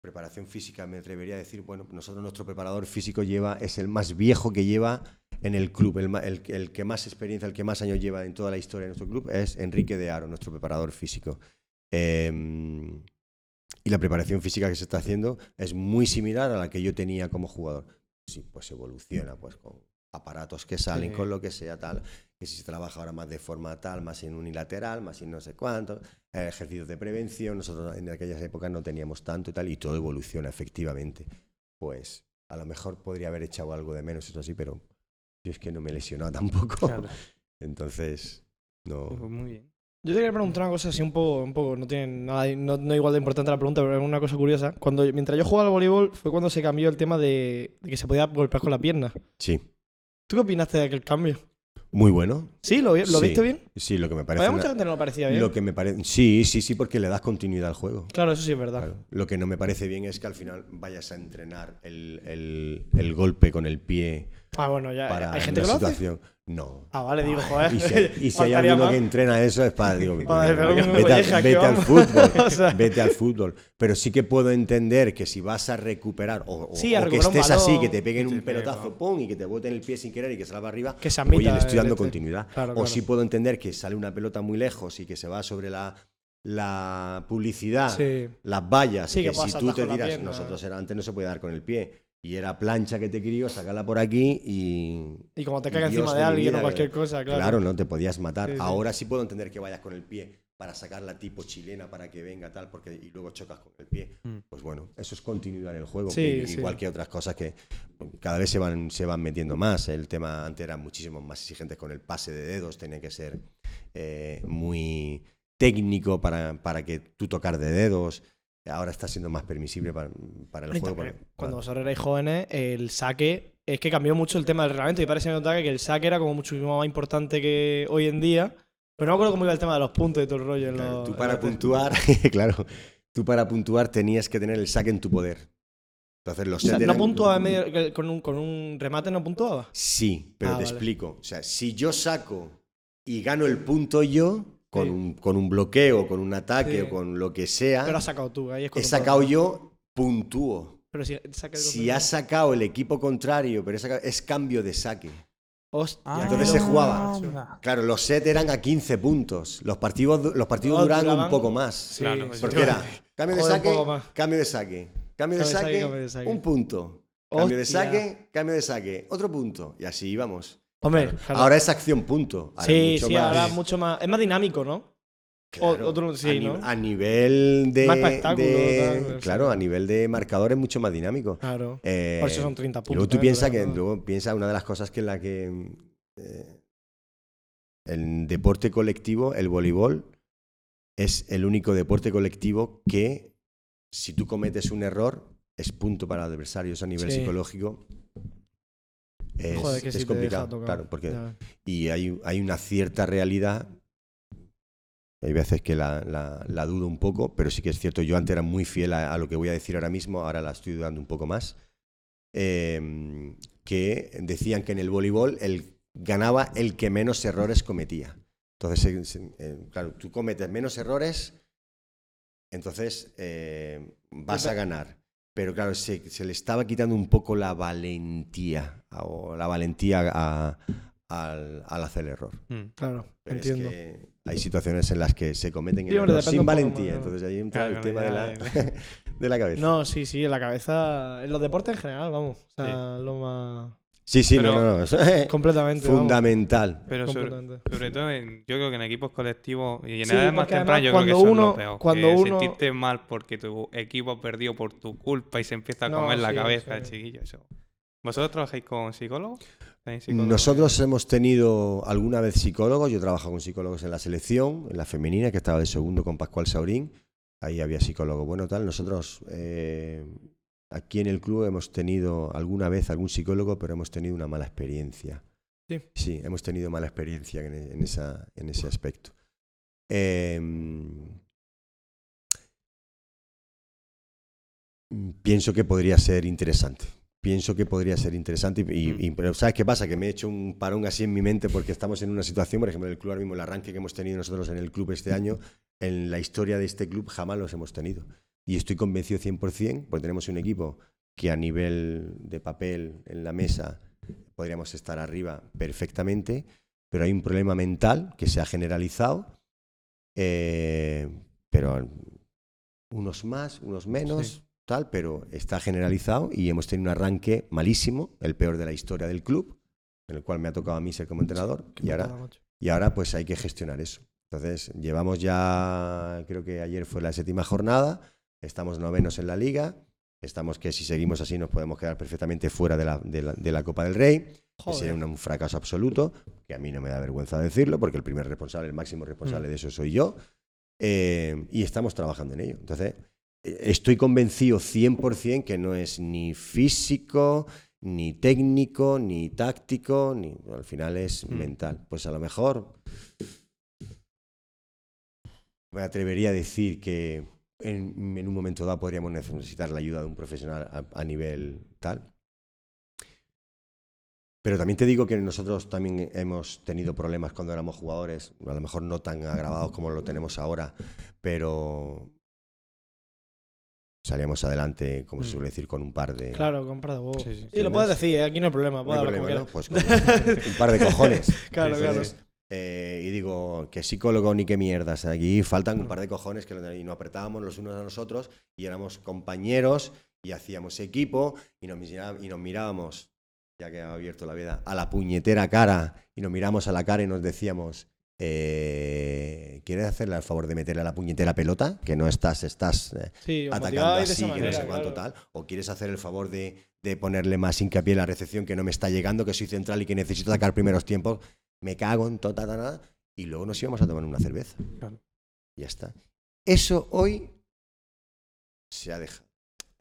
preparación física, me atrevería a decir, bueno, nosotros nuestro preparador físico lleva, es el más viejo que lleva en el club, el, ma- el- el que más experiencia, el que más años lleva en toda la historia de nuestro club, es Enrique de Aro, nuestro preparador físico. Eh, y la preparación física que se está haciendo es muy similar a la que yo tenía como jugador. Sí, pues evoluciona, pues con aparatos que salen, Sí. con lo que sea, tal. Que si se trabaja ahora más de forma tal, más en unilateral, más en no sé cuánto, ejercicios de prevención. Nosotros en aquellas épocas no teníamos tanto y tal, y todo evoluciona efectivamente. Pues a lo mejor podría haber echado algo de menos, eso sí, pero yo es que no me he lesionado tampoco. Claro. Entonces, no. Pues muy bien. Yo te quería preguntar una cosa así un poco, un poco no tiene nada, no, no igual de importante la pregunta, pero es una cosa curiosa. Cuando, mientras yo jugaba al voleibol fue cuando se cambió el tema de, de que se podía golpear con la pierna. Sí, ¿Tú qué opinaste de aquel cambio? Muy bueno. ¿Sí? ¿Lo, lo Sí. viste bien? Sí, lo que me parece. Había una- mucha gente no lo parecía bien. Lo que me parece. Sí, sí, sí, porque le das continuidad al juego. Claro, eso sí es verdad. Claro. Lo que no me parece bien es que al final vayas a entrenar el, el- el golpe con el pie Ah, bueno, ya. para ¿Hay gente que lo hace? No. Ah, vale, digo, joder. Y si, hay- y si hay Faltaría alguno más. que entrena eso es para. Digo, vete, pegar un vete al- vete fútbol. O sea. Vete al fútbol. Pero sí que puedo entender que si vas a recuperar o, o- Sí, a o que estés así, que te peguen Que un te pelotazo, pum, y que te boten el pie sin querer y que salga arriba. Que se Oye, admita le estoy dando este. continuidad. Claro, o claro. sí puedo entender que sale una pelota muy lejos y que se va sobre la, la publicidad, Sí. las vallas, Sí, que si tú te tiras, nosotros era, antes no se podía dar con el pie. Y era plancha que te quería, sacarla por aquí y. Y como te caiga encima de alguien o cualquier que- cosa, claro. Claro, no te podías matar. Sí, sí. Ahora sí puedo entender que vayas con el pie para sacarla tipo chilena para que venga tal, porque y luego chocas con el pie. Mm. Pues bueno, eso es continuidad en el juego. Sí, sí. Igual que otras cosas que cada vez se van, se van metiendo más. El tema antes era muchísimo más exigente con el pase de dedos, tenía que ser eh, muy técnico para, para que tú tocar de dedos. Ahora está siendo más permisible para, para el juego. porque- cuando vosotros erais jóvenes, el saque es que cambió mucho el tema del reglamento y parece que notaba que el saque era como muchísimo más importante que hoy en día. Pero no me acuerdo cómo iba el tema de los puntos y todo el rollo. en Claro, los- tú para puntuar, claro, tú para puntuar tenías que tener el saque en tu poder. Entonces los O sea, ¿No puntuaba en medio- con, un, con un remate? ¿No puntuaba? Sí, pero Ah, te vale. explico. O sea, si yo saco y gano el punto yo, con, Sí. un, con un bloqueo, con un ataque Sí. o con lo que sea, Pero has sacado tú. Ahí es he sacado puedo- yo, puntúo. Pero si saca el Si has sacado el equipo contrario, pero sacado- es cambio de saque. Hostia, Ah, entonces se jugaba. Claro, los sets eran a 15 puntos. Los partidos, los partidos duraban un poco más. Sí, Claro, sí, Porque sí. era cambio de saque, cambio de saque, cambio de saque, saque, cambio de saque. un punto. Cambio de saque, cambio de saque, otro punto. Y así íbamos. Hombre, claro. Ahora es acción punto. Ahora sí, mucho sí, más- ahora mucho más. Es más dinámico, ¿no? Claro, otro- sí, a, ni- ¿no? a nivel de, Más espectáculo, de- tal, sí. claro, a nivel de marcador es mucho más dinámico. Claro. Eh, Por eso son 30 puntos. luego tú también, piensas que luego piensa una de las cosas que en la que eh, el deporte colectivo, el voleibol, es el único deporte colectivo que si tú cometes un error es punto para el adversario. Eso a nivel Sí. psicológico es, Joder, que es sí te complicado. Claro, porque y hay, hay una cierta realidad. Hay veces que la, la- la dudo un poco, pero sí que es cierto. Yo antes era muy fiel a, a lo que voy a decir ahora mismo, ahora la estoy dudando un poco más. eh, que decían que en el voleibol el, ganaba el que menos errores cometía. Entonces, eh, claro, tú cometes menos errores, entonces eh, vas a ganar. Pero claro, se, se le estaba quitando un poco la valentía, o la valentía a- al, al hacer el error. Mm. Claro, Pero entiendo. es que hay situaciones en las que se cometen Sí, el hombre, error depende sin valentía. Entonces ahí entra Claro, el tema de la, de la cabeza. No, sí, sí, en la cabeza. En los deportes en general, vamos. O sea, lo más. Sí, sí, Pero- no, no, no, Completamente. vamos. fundamental. Pero sobre, Completamente. sobre todo, en- yo creo que en equipos colectivos y en Sí, edades más tempranas, yo creo que cuando uno- lo peor. cuando que uno- sentirte mal porque tu equipo perdió por tu culpa y se empieza a No, comer la cabeza, sí. chiquillo. Eso. ¿Vosotros trabajáis con psicólogos? Nosotros hemos tenido alguna vez psicólogos, yo he trabajado con psicólogos en la selección, en la femenina, que estaba de segundo con Pascual Saurín, ahí había psicólogo bueno tal. Nosotros eh, aquí en el club hemos tenido alguna vez algún psicólogo, pero hemos tenido una mala experiencia. Sí. hemos tenido mala experiencia en, en esa, en ese aspecto. Em, pienso que podría ser interesante. Pienso que podría ser interesante. Y, y- y- pero ¿sabes qué pasa? Que me he hecho un parón así en mi mente porque estamos en una situación, por ejemplo, en el club ahora mismo, el arranque que hemos tenido nosotros en el club este año, en la historia de este club jamás los hemos tenido. Y estoy convencido 100%, porque tenemos un equipo que a nivel de papel en la mesa podríamos estar arriba perfectamente, pero hay un problema mental que se ha generalizado, eh, pero unos más, unos menos, Sí. tal, pero está generalizado y hemos tenido un arranque malísimo, el peor de la historia del club, en el cual me ha tocado a mí ser como entrenador, Qué y ahora y ahora pues hay que gestionar eso. Entonces, llevamos ya, creo que ayer fue la séptima jornada, estamos novenos en la liga, estamos que si seguimos así nos podemos quedar perfectamente fuera de la, de la- de la Copa del Rey, que sería un fracaso absoluto, que a mí no me da vergüenza decirlo, porque el primer responsable, el máximo responsable Mm. de eso soy yo, eh, y estamos trabajando en ello. Entonces, eh, estoy convencido 100% que no es ni físico, ni técnico, ni táctico, ni al final es Mm. mental. Pues a lo mejor me atrevería a decir que en, en un momento dado podríamos necesitar la ayuda de un profesional a, a nivel tal. Pero también te digo que nosotros también hemos tenido problemas cuando éramos jugadores, a lo mejor no tan agravados como lo tenemos ahora, pero salíamos adelante, como se Mm. suele decir, con un par de, Claro, compra de huevos. Sí, sí. Y lo puedes decir, ¿eh? aquí no hay problema. no Puedes hay hablar problema, ¿no? Pues con un par de cojones. Claro, claro. Eh, y digo, que psicólogo ni qué mierdas. Aquí faltan un par de cojones que y nos apretábamos los unos a los otros y éramos compañeros y hacíamos equipo y nos, mira- y nos mirábamos, ya que ha abierto la vida, a la puñetera cara y nos miramos a la cara y nos decíamos, eh, ¿quieres hacerle el favor de meterle a la puñetera pelota? Que no estás, estás eh, Sí, atacando así, esa que no sé manera, cuánto claro. tal, o quieres hacer el favor de, de ponerle más hincapié en la recepción que no me está llegando, que soy central y que necesito sacar primeros tiempos, me cago en tota nada, y luego nos íbamos a tomar una cerveza. Claro. Ya está. Eso hoy se ha dejado.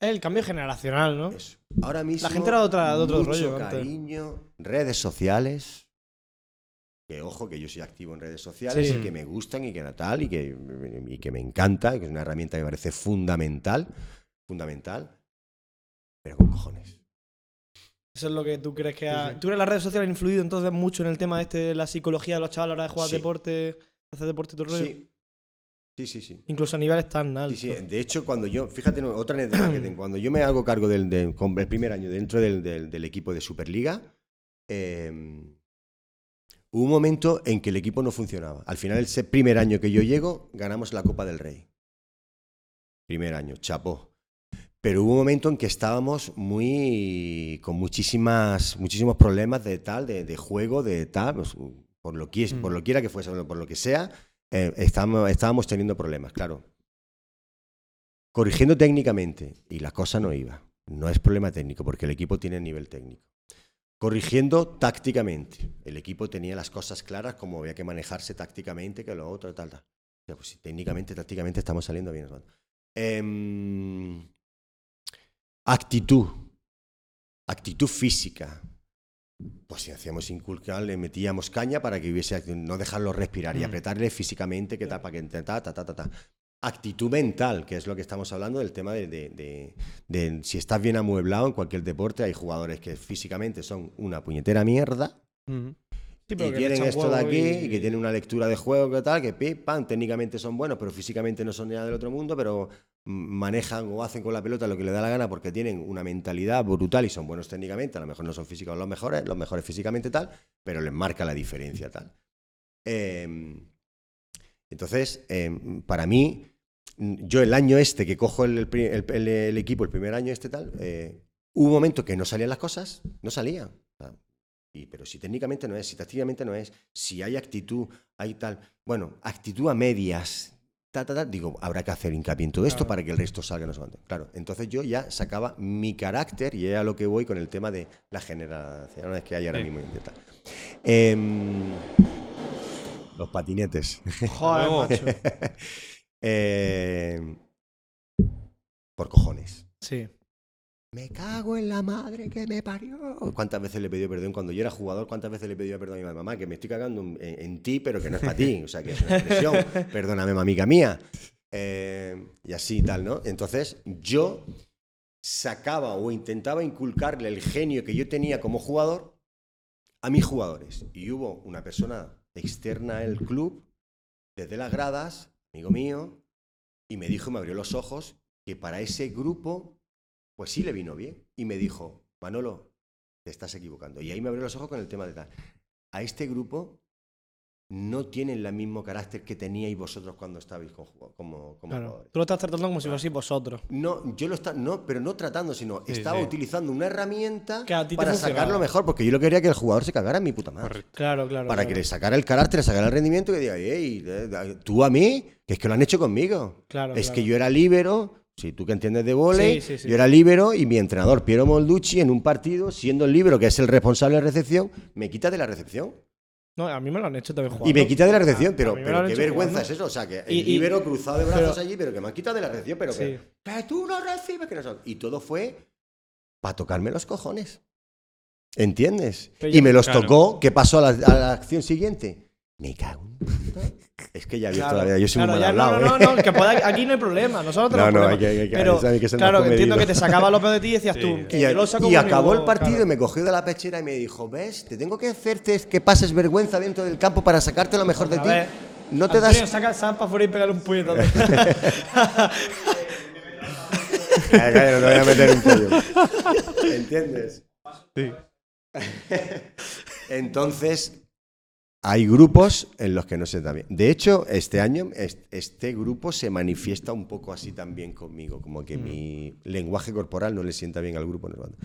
El cambio generacional, ¿no? Eso. Ahora mismo. La gente era de otra- de otro mucho rollo antes. cariño, redes sociales. Que ojo, que yo soy activo en redes sociales Sí. y que me gustan y que era tal y que, y que me encanta, y que es una herramienta que me parece fundamental. Fundamental. Pero con cojones. Eso es lo que tú crees que ha... ¿Tú crees que las redes sociales han influido entonces mucho en el tema este de la psicología de los chavales a la hora de jugar Sí. deporte, de hacer deporte y todo el rollo? Sí. Sí, sí, sí. Incluso a niveles tan Sí, altos. sí. De hecho, cuando yo, fíjate, otra anécdota que tengo, cuando yo me hago cargo del, del- con el primer año dentro del, del- del equipo de Superliga, eh, hubo un momento en que el equipo no funcionaba. Al final, ese primer año que yo llego, ganamos la Copa del Rey. Primer año, chapó. Pero hubo un momento en que estábamos muy con muchísimas, muchísimos problemas de tal, de, de juego, de tal, pues, por lo que por lo quiera que fuese, por lo que sea, eh, estábamos, estábamos teniendo problemas, claro. Corrigiendo técnicamente, y la cosa no iba. No es problema técnico, porque el equipo tiene nivel técnico. Corrigiendo tácticamente. El equipo tenía las cosas claras, como había que manejarse tácticamente, que lo otro, tal, tal. O sea, pues técnicamente, tácticamente estamos saliendo bien. Actitud. Actitud física. Pues si hacíamos inculcar, le metíamos caña para que hubiese no dejarlo respirar y Mm. apretarle físicamente, que tal, para que ta, ta, ta, ta, ta. Actitud mental, que es lo que estamos hablando del tema de, de- de- de si estás bien amueblado en cualquier deporte, hay jugadores que físicamente son una puñetera mierda. Sí, que tienen esto de aquí y- y... que tienen una lectura de juego que tal, que pim, pam, técnicamente son buenos, pero físicamente no son nada del otro mundo, pero manejan o hacen con la pelota lo que le da la gana porque tienen una mentalidad brutal y son buenos técnicamente, a lo mejor no son físicos los mejores, los mejores físicamente tal, pero les marca la diferencia tal. Eh, entonces, eh, para mí, yo el año este que cojo el, equipo, el primer año este tal, eh, hubo un momento que no salían las cosas, no salían. Y, pero si técnicamente no es, si tácticamente no es, si hay actitud, hay tal. Bueno, actitud a medias. Ta, ta, ta, digo, habrá que hacer hincapié en todo esto Claro. para que el resto salga no sé cuánto. Claro, entonces yo ya sacaba mi carácter y es a lo que voy con el tema de las generaciones que hay ahora Sí. mismo. y tal. Em, los patinetes. Joder, macho. Em, por cojones. Sí. Me cago en la madre que me parió. ¿Cuántas veces le pedido perdón cuando yo era jugador? ¿Cuántas veces le pedido perdón a mi mamá? Que me estoy cagando en, en ti, pero que no es para ti. O sea, que es una expresión. Perdóname, mamica mía. Eh, y así y tal, ¿no? Entonces, yo sacaba o intentaba inculcarle el genio que yo tenía como jugador a mis jugadores. Y hubo una persona externa al club, desde las gradas, amigo mío, y me dijo, me abrió los ojos, que para ese grupo pues sí le vino bien. Y me dijo, Manolo, te estás equivocando. Y ahí me abrió los ojos con el tema de tal. A este grupo no tienen el mismo carácter que teníais vosotros cuando estabais con como, como Claro. jugadores. Tú lo estás tratando como si fueseis vosotros. No, yo lo estaba, no, pero no tratando, sino Sí, estaba sí. utilizando una herramienta para sacarlo mejor, porque yo lo quería que el jugador se cagara en mi puta madre. Correcto. Claro, claro. Para claro. que le sacara el carácter, le sacara el rendimiento y que diga, hey, eh, tú a mí, que es que lo han hecho conmigo. Claro, es claro. que yo era líbero, si tú que entiendes de volei, Sí, sí, sí. yo era líbero y mi entrenador Piero Molducci en un partido, siendo el líbero que es el responsable de recepción, me quita de la recepción. No, a mí me lo han hecho también jugando. Y me quita de la recepción, A- pero, a qué vergüenza jugando. es eso. O sea, que el Y- y- líbero cruzado de brazos pero- allí, pero que me han quitado de la recepción, pero que, Sí. que tú no recibes, que no son. Y todo fue para tocarme los cojones. ¿Entiendes? Pero y yo- me los Claro. tocó. ¿Qué pasó a la, a la acción siguiente? Me cago en puta. Es que ya he visto Claro, la vida. Yo soy claro, muy mal ya, hablado. no, no, ¿eh? no, no, que pueda- aquí no hay problema. Nosotros No, tenemos no, hay que- hay que- Pero, hay que ser claro, entiendo comedido. que te sacaba lo peor de ti y decías Sí. tú. Y que Y, yo lo saco y acabó el partido claro. y me cogió de la pechera y me dijo, ¿ves? Te tengo que hacerte que pases vergüenza dentro del campo para sacarte lo mejor de ti. No te Antonio, das... Saca, para afuera y pegarle un puñetazo. No te voy a meter un pollo. ¿Entiendes? Sí. Entonces, hay grupos en los que no se da bien. De hecho, este año es- este grupo se manifiesta un poco así también conmigo, como que Mm. mi lenguaje corporal no le sienta bien al grupo. no sé cuánto.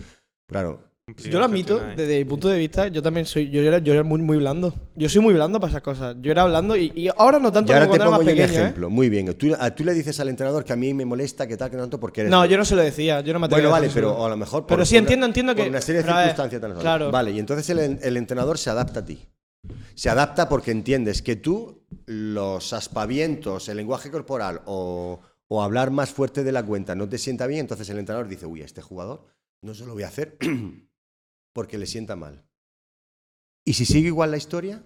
Claro, Yo lo admito, desde mi punto de vista, yo también soy, yo era, yo era muy, muy blando. Yo soy muy blando para esas cosas. Yo era blando y, y ahora no tanto y ahora como te pongo más yo un ¿eh? ejemplo. Muy bien. Tú, a- tú le dices al entrenador que a mí me molesta, que tal, que no tanto, porque eres... No, yo no se lo decía, yo no me Bueno, vale, pero a lo mejor. por Pero sí entiendo, entiendo que. Por una serie de circunstancias. Claro. Vale, y entonces el, el entrenador se adapta a ti. Se adapta porque entiendes que tú los aspavientos, el lenguaje corporal o, o hablar más fuerte de la cuenta no te sienta bien, entonces el entrenador dice, uy, a este jugador no se lo voy a hacer porque le sienta mal. ¿Y si sigue igual la historia?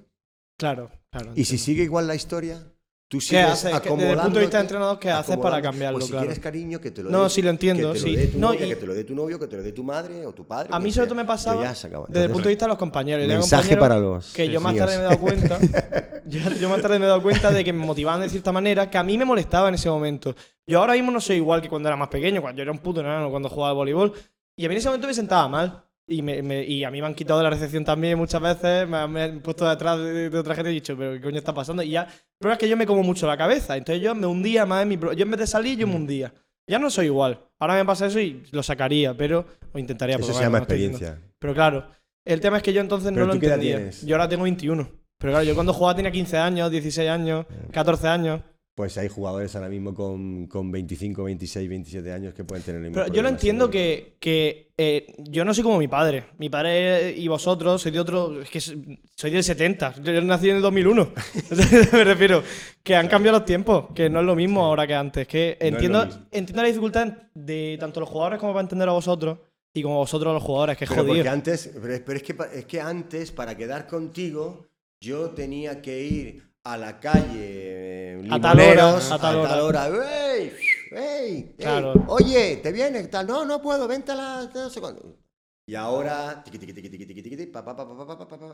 Claro, claro. ¿Y si sigue igual la historia? Tú ¿Qué sigues haces? ¿Qué- Desde el punto de vista de entrenador, ¿qué haces para cambiarlo? Pues si claro. quieres cariño, que te lo No, dé- sí lo entiendo, que te sí. Lo dé tu No, novia, y- que te lo dé tu novio, que te lo dé tu madre o tu padre. A mí sobre todo me pasaba ya se acabó. desde el punto de vista de los compañeros. Mensaje compañeros para los Que yo más tarde me he dado cuenta. yo, yo más tarde me he dado cuenta de que me motivaban de cierta manera que a mí me molestaba en ese momento. Yo ahora mismo no soy igual que cuando era más pequeño, cuando yo era un puto enano, cuando jugaba al voleibol. Y a mí en ese momento me sentaba mal. Y, me- me- y a mí me han quitado de la recepción también muchas veces. Me, han- me han puesto detrás de, de otra gente y he dicho, pero ¿qué coño está pasando? Y ya. Pero es que yo me como mucho la cabeza. Entonces yo me hundía más en mi. Yo en vez de salir, yo me hundía. Ya no soy igual. Ahora me pasa eso y lo sacaría, pero. O intentaría. Eso se llama no experiencia. pero claro, el tema es que yo entonces ¿Pero no lo entendía. Yo ahora tengo 21. Pero claro, yo cuando jugaba tenía 15 años, 16 años, 14 años. Pues hay jugadores ahora mismo con, con 25, 26, 27 años que pueden tener el mismo Pero yo lo problema, entiendo que, que eh, yo no soy como mi padre. Mi padre y vosotros sois de otro. Es que soy del 70. Yo nací en el 2001. Me refiero. Que han cambiado los tiempos. Que no es lo mismo ahora que antes. Que entiendo, entiendo la dificultad de tanto los jugadores como para entender a vosotros. Y como vosotros los jugadores. Que Pero porque antes, pero, es- pero es, que, es que antes, para quedar contigo, yo tenía que ir a la calle, eh, a tal hora, a tal hora. A ¡Ey! ¡Ey! Claro. Oye, te viene, tal, no, no puedo, vente la, no sé cuándo. Y ahora,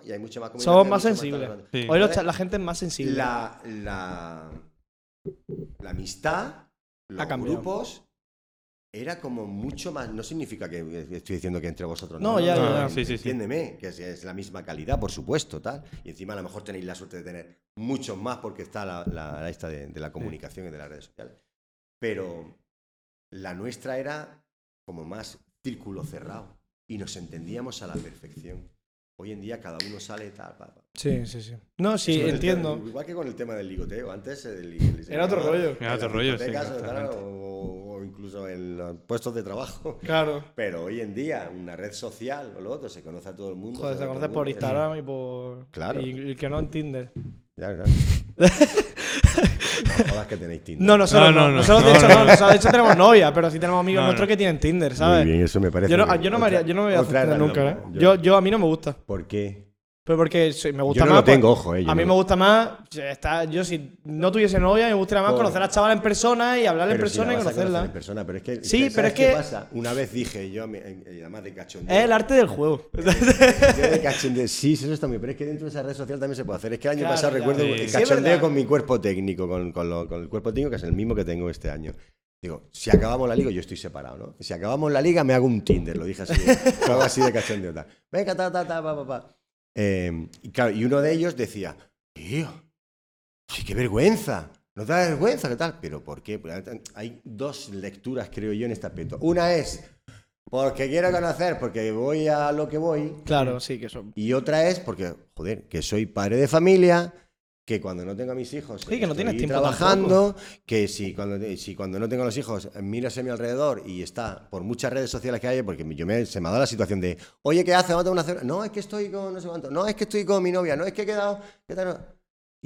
y hay mucho más Somos más sensibles. Sí. Hoy la gente es más sensible. La, la, la amistad, los grupos era como mucho más. No significa que estoy diciendo que entre vosotros No, ya, ya, ya. Sí, sí, sí. Entiéndeme, que es, es la misma calidad, por supuesto, tal. Y encima a lo mejor tenéis la suerte de tener muchos más porque está la, la- la esta de, de la comunicación y de las redes sociales. Pero la nuestra era como más círculo cerrado y nos entendíamos a la perfección. Hoy en día cada uno sale tal, pa, pa. Sí, sí, sí. No, sí, Eso el entiendo. tema- igual que con el tema del ligoteo. Antes el, el- Era otro rollo. Era otro rollo, sí, o, incluso en los puestos de trabajo. Claro. Pero hoy en día, una red social o lo otro, se conoce a todo el mundo. Joder, se sabe conoce por. Instagram y por. Claro. Y, y que no en Tinder. Ya, claro. no jodas que tenéis Tinder. No, nosotros No, no. no, no. Nosotros, de No, hecho, no. no. Nosotros, de hecho, tenemos novia, pero sí tenemos amigos No, nuestros no. que tienen Tinder, ¿sabes? Muy bien, eso me parece. Yo no, yo no me haría, yo no me voy a hacer nunca, ¿eh? Yo, yo, a mí no me gusta. ¿Por qué? Pero porque me gusta Yo no más. lo tengo, pues, ojo, eh. yo a mí no- me gusta más. Está, yo, si no tuviese novia, me gustaría más Por- conocer a la chavala en persona y hablarle en si persona y a conocerla. En persona, pero es que. Sí, ¿sabes pero es qué que- pasa? Una vez dije yo, eh, además de cachondeo. Es el arte del juego. De cachondeo, sí, eso está muy bien, pero es que dentro de esa red social también se puede hacer. Es que el año Claro, pasado ya. recuerdo Sí. el cachondeo con mi cuerpo técnico, con, con lo- con el cuerpo técnico que es el mismo que tengo este año. Digo, si acabamos la liga, yo estoy separado, ¿no? Si acabamos la liga, me hago un Tinder, lo dije así, lo hago así de cachondeo. Venga, ta, ta, ta, pa, pa, pa. Eh, y, claro, y uno de ellos decía, tío, sí, qué vergüenza. ¿No te da vergüenza? ¿Qué tal? ¿Pero por qué? Pues hay dos lecturas, creo yo, en este aspecto. Una es porque quiero conocer, porque voy a lo que voy. Claro, sí, que eso. Y otra es porque, joder, que soy padre de familia, que cuando no tengo a mis hijos. Sí, que no estoy tienes tiempo trabajando, que si cuando, si cuando no tengo a los hijos eh, miras a mi alrededor y está por muchas redes sociales que hay, porque yo me, se me ha dado la situación de, oye, ¿qué haces? Vamos a tomar una cena". No, es que estoy con no sé cuánto. No, es que estoy con mi novia. No, es que he quedado. ¿qué tal?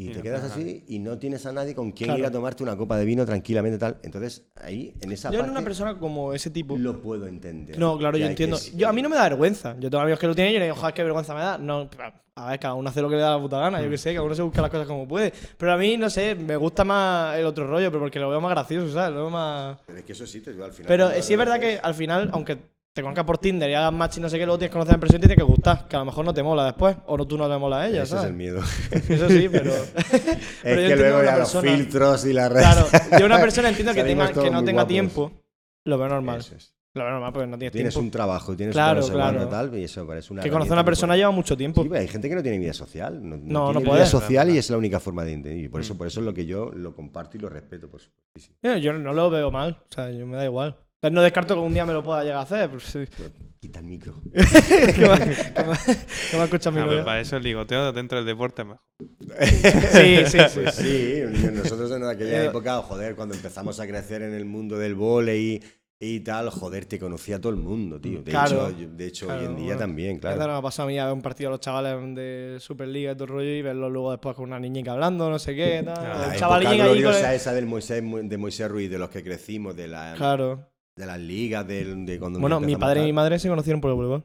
Y Sí, te no quedas así y no tienes a nadie con quien Claro. ir a tomarte una copa de vino tranquilamente tal. Entonces, ahí, en esa Yo en parte, una persona como ese tipo. lo puedo entender. No, claro, yo entiendo. Yo, a mí no me da vergüenza. Yo tengo amigos que lo tienen y yo le digo, joder, qué vergüenza me da. No, a ver, cada uno hace lo que le da la puta gana. Yo qué sé, cada uno se busca las cosas como puede. Pero a mí, no sé, me gusta más el otro rollo, pero porque lo veo más gracioso, ¿sabes? Lo veo más. Pero es que eso sí te digo al final. Pero sí es verdad que al final, aunque te conozcas por Tinder y hagas match y no sé qué, luego tienes que conocer en persona y te tiene que gustar. Que a lo mejor no te mola después. O no, tú no te mola a ella, Ese es ¿sabes? el miedo. Eso sí, pero. Es pero yo que luego una ya los persona- filtros y las redes. Claro, yo una persona entiendo que, tenga, que no tenga guapos. tiempo. Lo veo normal. Eso es. Lo veo normal porque no tienes, Tienes tiempo. un trabajo, tienes Claro, un no sé claro. tal, y eso parece una que conocer a una persona lleva mucho tiempo. Sí, pero hay gente que no tiene vida social. No, No, no tiene puede. vida social y es la única forma de entender. Y por eso, por eso es lo que yo lo comparto y lo respeto, por supuesto. Sí, sí. Yo, yo no lo veo mal, o sea, yo me da igual. Entonces, No descarto que un día me lo pueda llegar a hacer. Pues, sí. Pero Quita el micro. que me, que me- que me escucha mi Ah, pero novia. para eso el ligoteo dentro del deporte mejor. Sí, sí, sí. Pues sí, nosotros en aquella Eh, época, joder, cuando empezamos a crecer en el mundo del vóley y tal, joder, te conocía todo el mundo, tío. De Claro. hecho, de hecho Claro, hoy en día bueno. también, Claro. claro. me ha pasado a mí a ver un partido de los chavales de Superliga y todo el rollo y verlo luego después con una niñica hablando, no sé qué, tal. Ah, La el época chavalín ahí con gloriosa el- esa del Moisés, de Moisés Ruiz, de los que crecimos, de, la, Claro. De las ligas, del- de, cuando Bueno, mi padre y mi madre se conocieron por el voleibol.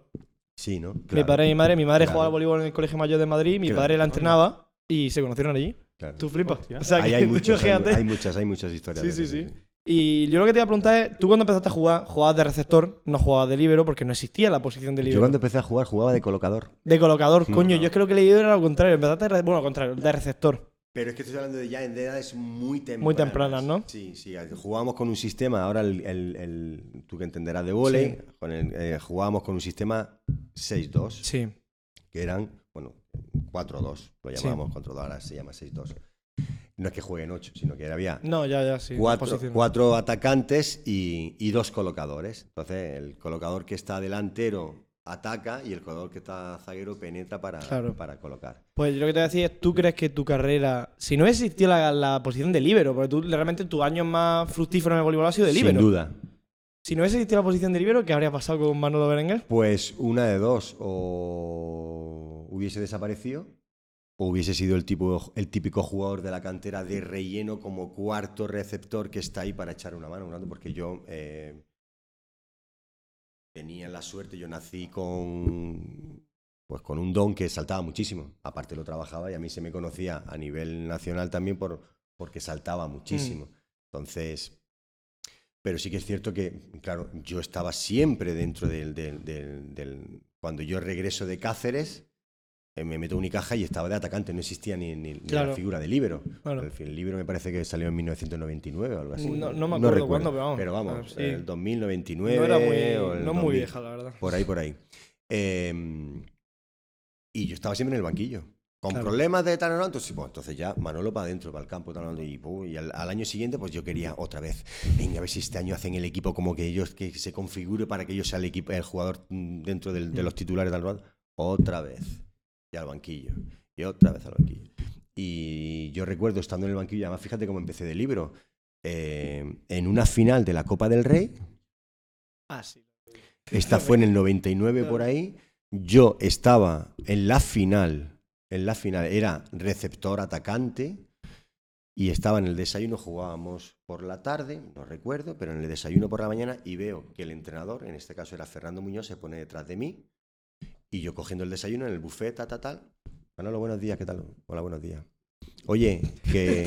Sí, ¿no? Mi padre y mi madre, mi madre Claro. jugaba al voleibol en el Colegio Mayor de Madrid, mi Claro. padre la entrenaba y se conocieron allí. claro. Tú flipas. O sea, Ahí que hay tú muchas, hay, hay muchas, hay muchas historias. Sí, sí, sí. Y yo lo que te iba a preguntar es, tú cuando empezaste a jugar, jugabas de receptor, no jugabas de libero porque no existía la posición de Yo libero. cuando empecé a jugar jugaba de colocador. De colocador, Mm. coño, yo es que lo que he leído era lo contrario. Empezaste, bueno, lo contrario, de receptor. Pero es que estoy hablando de ya en edades muy tempranas. Muy tempranas, ¿no? Sí, sí. Jugábamos con un sistema, ahora el, el- el- tú que entenderás de volei, Sí. con el- eh, jugábamos con un sistema 6-2, Sí. que eran, bueno, 4-2, lo Sí. llamábamos 4-2, ahora se llama 6-2. No es que jueguen 8, sino que había No, ya, ya, sí. cuatro, cuatro atacantes y, y dos colocadores. Entonces, el colocador que está delantero ataca y el colocador que está zaguero penetra para, Claro. para colocar. Pues yo lo que te voy a decir es, ¿tú crees que tu carrera, si no existió la, la posición de libero, porque tú realmente tu año más fructífero en el voleibol ha sido de libero. Sin duda. Si no hubiese existido la posición de libero, ¿qué habría pasado con Manolo Berenguer? Pues una de dos, o hubiese desaparecido, o hubiese sido el, tipo, el típico jugador de la cantera de relleno como cuarto receptor que está ahí para echar una mano, ¿no? porque yo eh, tenía la suerte, yo nací con, pues con un don que saltaba muchísimo, aparte lo trabajaba y a mí se me conocía a nivel nacional también por, porque saltaba muchísimo. Entonces, pero sí que es cierto que, claro, yo estaba siempre dentro del... del- del- del- cuando yo regreso de Cáceres, me meto Unicaja y estaba de atacante, no existía ni, ni- la figura de líbero. Claro. El, el libro me parece que salió en 1999 o algo así. No- no me acuerdo recuerdo. cuándo, pero vamos, Pero vamos, claro, sí. el 2099 No era muy, o el no muy 2000. vieja, la verdad. Por ahí, por ahí. Eh, y yo estaba siempre en el banquillo. Con Claro. problemas de tal no, entonces, pues, entonces ya Manolo para adentro, para el campo, tal, y, pu, y al, al año siguiente, pues yo quería otra vez. Venga, a ver si este año hacen el equipo como que ellos que se configure para que yo sea el equipo, el jugador mm, dentro del- de los titulares tal, tal. otra vez. Y al banquillo. Y otra vez al banquillo. Y yo recuerdo estando en el banquillo, además fíjate cómo empecé de libro, eh, en una final de la Copa del Rey, Ah, sí. esta fue en el 99 por ahí, yo estaba en la final, en la final era receptor atacante y estaba en el desayuno, jugábamos por la tarde, no recuerdo, pero en el desayuno por la mañana y veo que el entrenador, en este caso era Fernando Muñoz, se pone detrás de mí y yo cogiendo el desayuno en el buffet, tal, tal, tal. Manolo, buenos días, ¿qué tal? Hola, buenos días. Oye, que...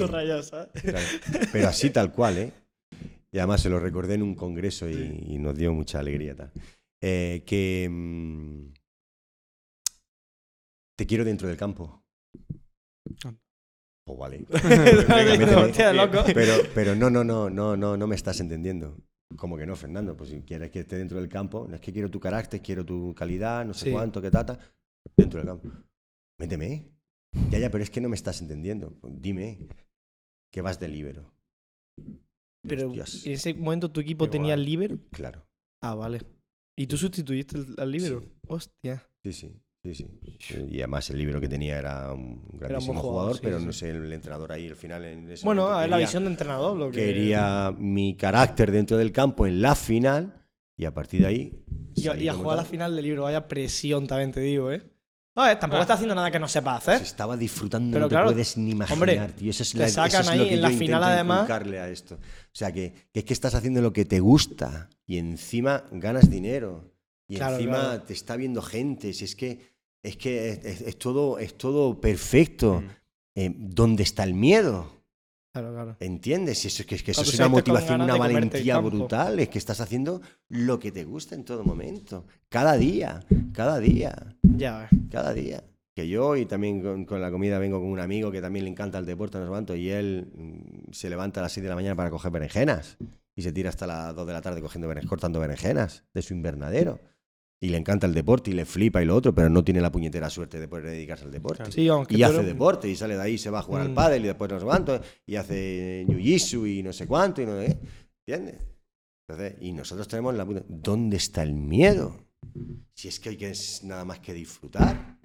Pero así tal cual, ¿eh? Y además se lo recordé en un congreso y, y nos dio mucha alegría. Tal. Eh, que mm, te quiero dentro del campo. Oh, vale. Pero, pero no, no, no, no, no, no me estás entendiendo. Como que no, Fernando. Pues si quieres que esté dentro del campo, no es que quiero tu carácter, quiero tu calidad, no sé Sí. cuánto, qué tata. Dentro del campo. Méteme. Ya, ya, pero es que no me estás entendiendo. Dime que vas de libero. Pero Hostias, en ese momento tu equipo tenía el líbero. Claro. Ah, vale. ¿Y tú sustituiste al líbero? Sí. Hostia. Sí, sí, sí, sí. Y además el libro que tenía era un grandísimo jugador, jugador, sí, pero sí. no sé, el entrenador ahí al final en ese Bueno, momento a ver, la quería- visión de entrenador. Lo que... quería mi carácter dentro del campo en la final y a partir de ahí Y, y a jugar la tal. final del libro, vaya presión también te digo, ¿eh? No, eh, tampoco Ah. está haciendo nada que no sepa Se hacer. estaba disfrutando, Pero no te claro, puedes ni imaginar, hombre, tío. Eso es, la- eso sacan es lo ahí que en yo la final, además. a esto. O sea, que, que es que estás haciendo lo que te gusta y encima ganas dinero. Y Claro, encima claro. te está viendo gente. Si es que es, que es, es- es todo, es todo perfecto. Mm. Eh, ¿Dónde está el miedo? Claro, claro. ¿Entiendes? Eso, es que, es que eso Claro, es tú una motivación, una valentía brutal. Es que estás haciendo lo que te gusta en todo momento. Cada día, cada día, Ya, cada día. Que yo y también con, con la comida vengo con un amigo que también le encanta el deporte, nos levanto, y él mm, se levanta a las 6 de la mañana para coger berenjenas. Y se tira hasta las 2 de la tarde cogiendo beren- cortando berenjenas de su invernadero. Y le encanta el deporte y le flipa y lo otro, pero no tiene la puñetera suerte de poder dedicarse al deporte. Sí, aunque Y hace deporte y sale de ahí, se va a jugar al Mm. pádel y después no sé cuánto, y hace jiu-jitsu y no sé cuánto y no sé. ¿Entiendes? Entonces, y nosotros tenemos la puta... ¿Dónde está el miedo? Si es que hay que nada más que disfrutar.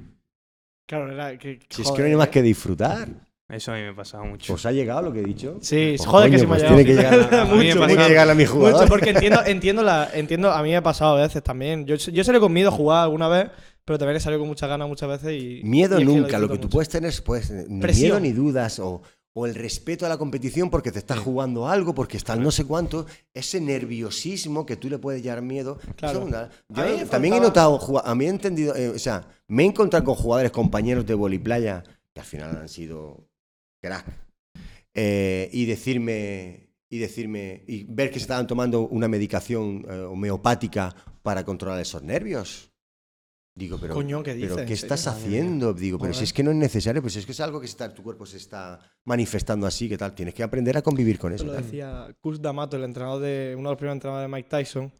Claro, era que. Si es que no hay más eh. que disfrutar. Eso a mí me pasaba mucho. ¿Os ha llegado lo que he dicho? Sí, Pues, joder, que sí me ha pues llegado. tiene que llegar a, A mí me tiene pasaba- que llegar a mi Mucho, jugador. porque entiendo, entiendo, la, entiendo, a mí me ha pasado a veces también. Yo, yo salí con miedo a jugar alguna vez, pero también he salido con muchas ganas muchas veces y. Miedo y nunca, lo que tú mucho. puedes tener es pues, ni Presión. miedo ni dudas o, o el respeto a la competición porque te estás jugando algo, porque está el no sé cuánto, ese nerviosismo que tú le puedes llevar miedo. Claro. eso una- yo también he notado, a mí he entendido, eh, o sea, me he encontrado con jugadores, compañeros de voliplaya que al final han sido crack. eh, y decirme y decirme y ver que se estaban tomando una medicación eh, homeopática para controlar esos nervios. Digo, pero Coño, ¿qué pero? ¿qué estás haciendo? Digo, pero si es que no es necesario, pues es que es algo que está, tu cuerpo se está manifestando así, ¿qué tal? Tienes que aprender a convivir con eso. Lo tal. decía Cus D'Amato, el entrenador de uno de los primeros entrenadores de Mike Tyson,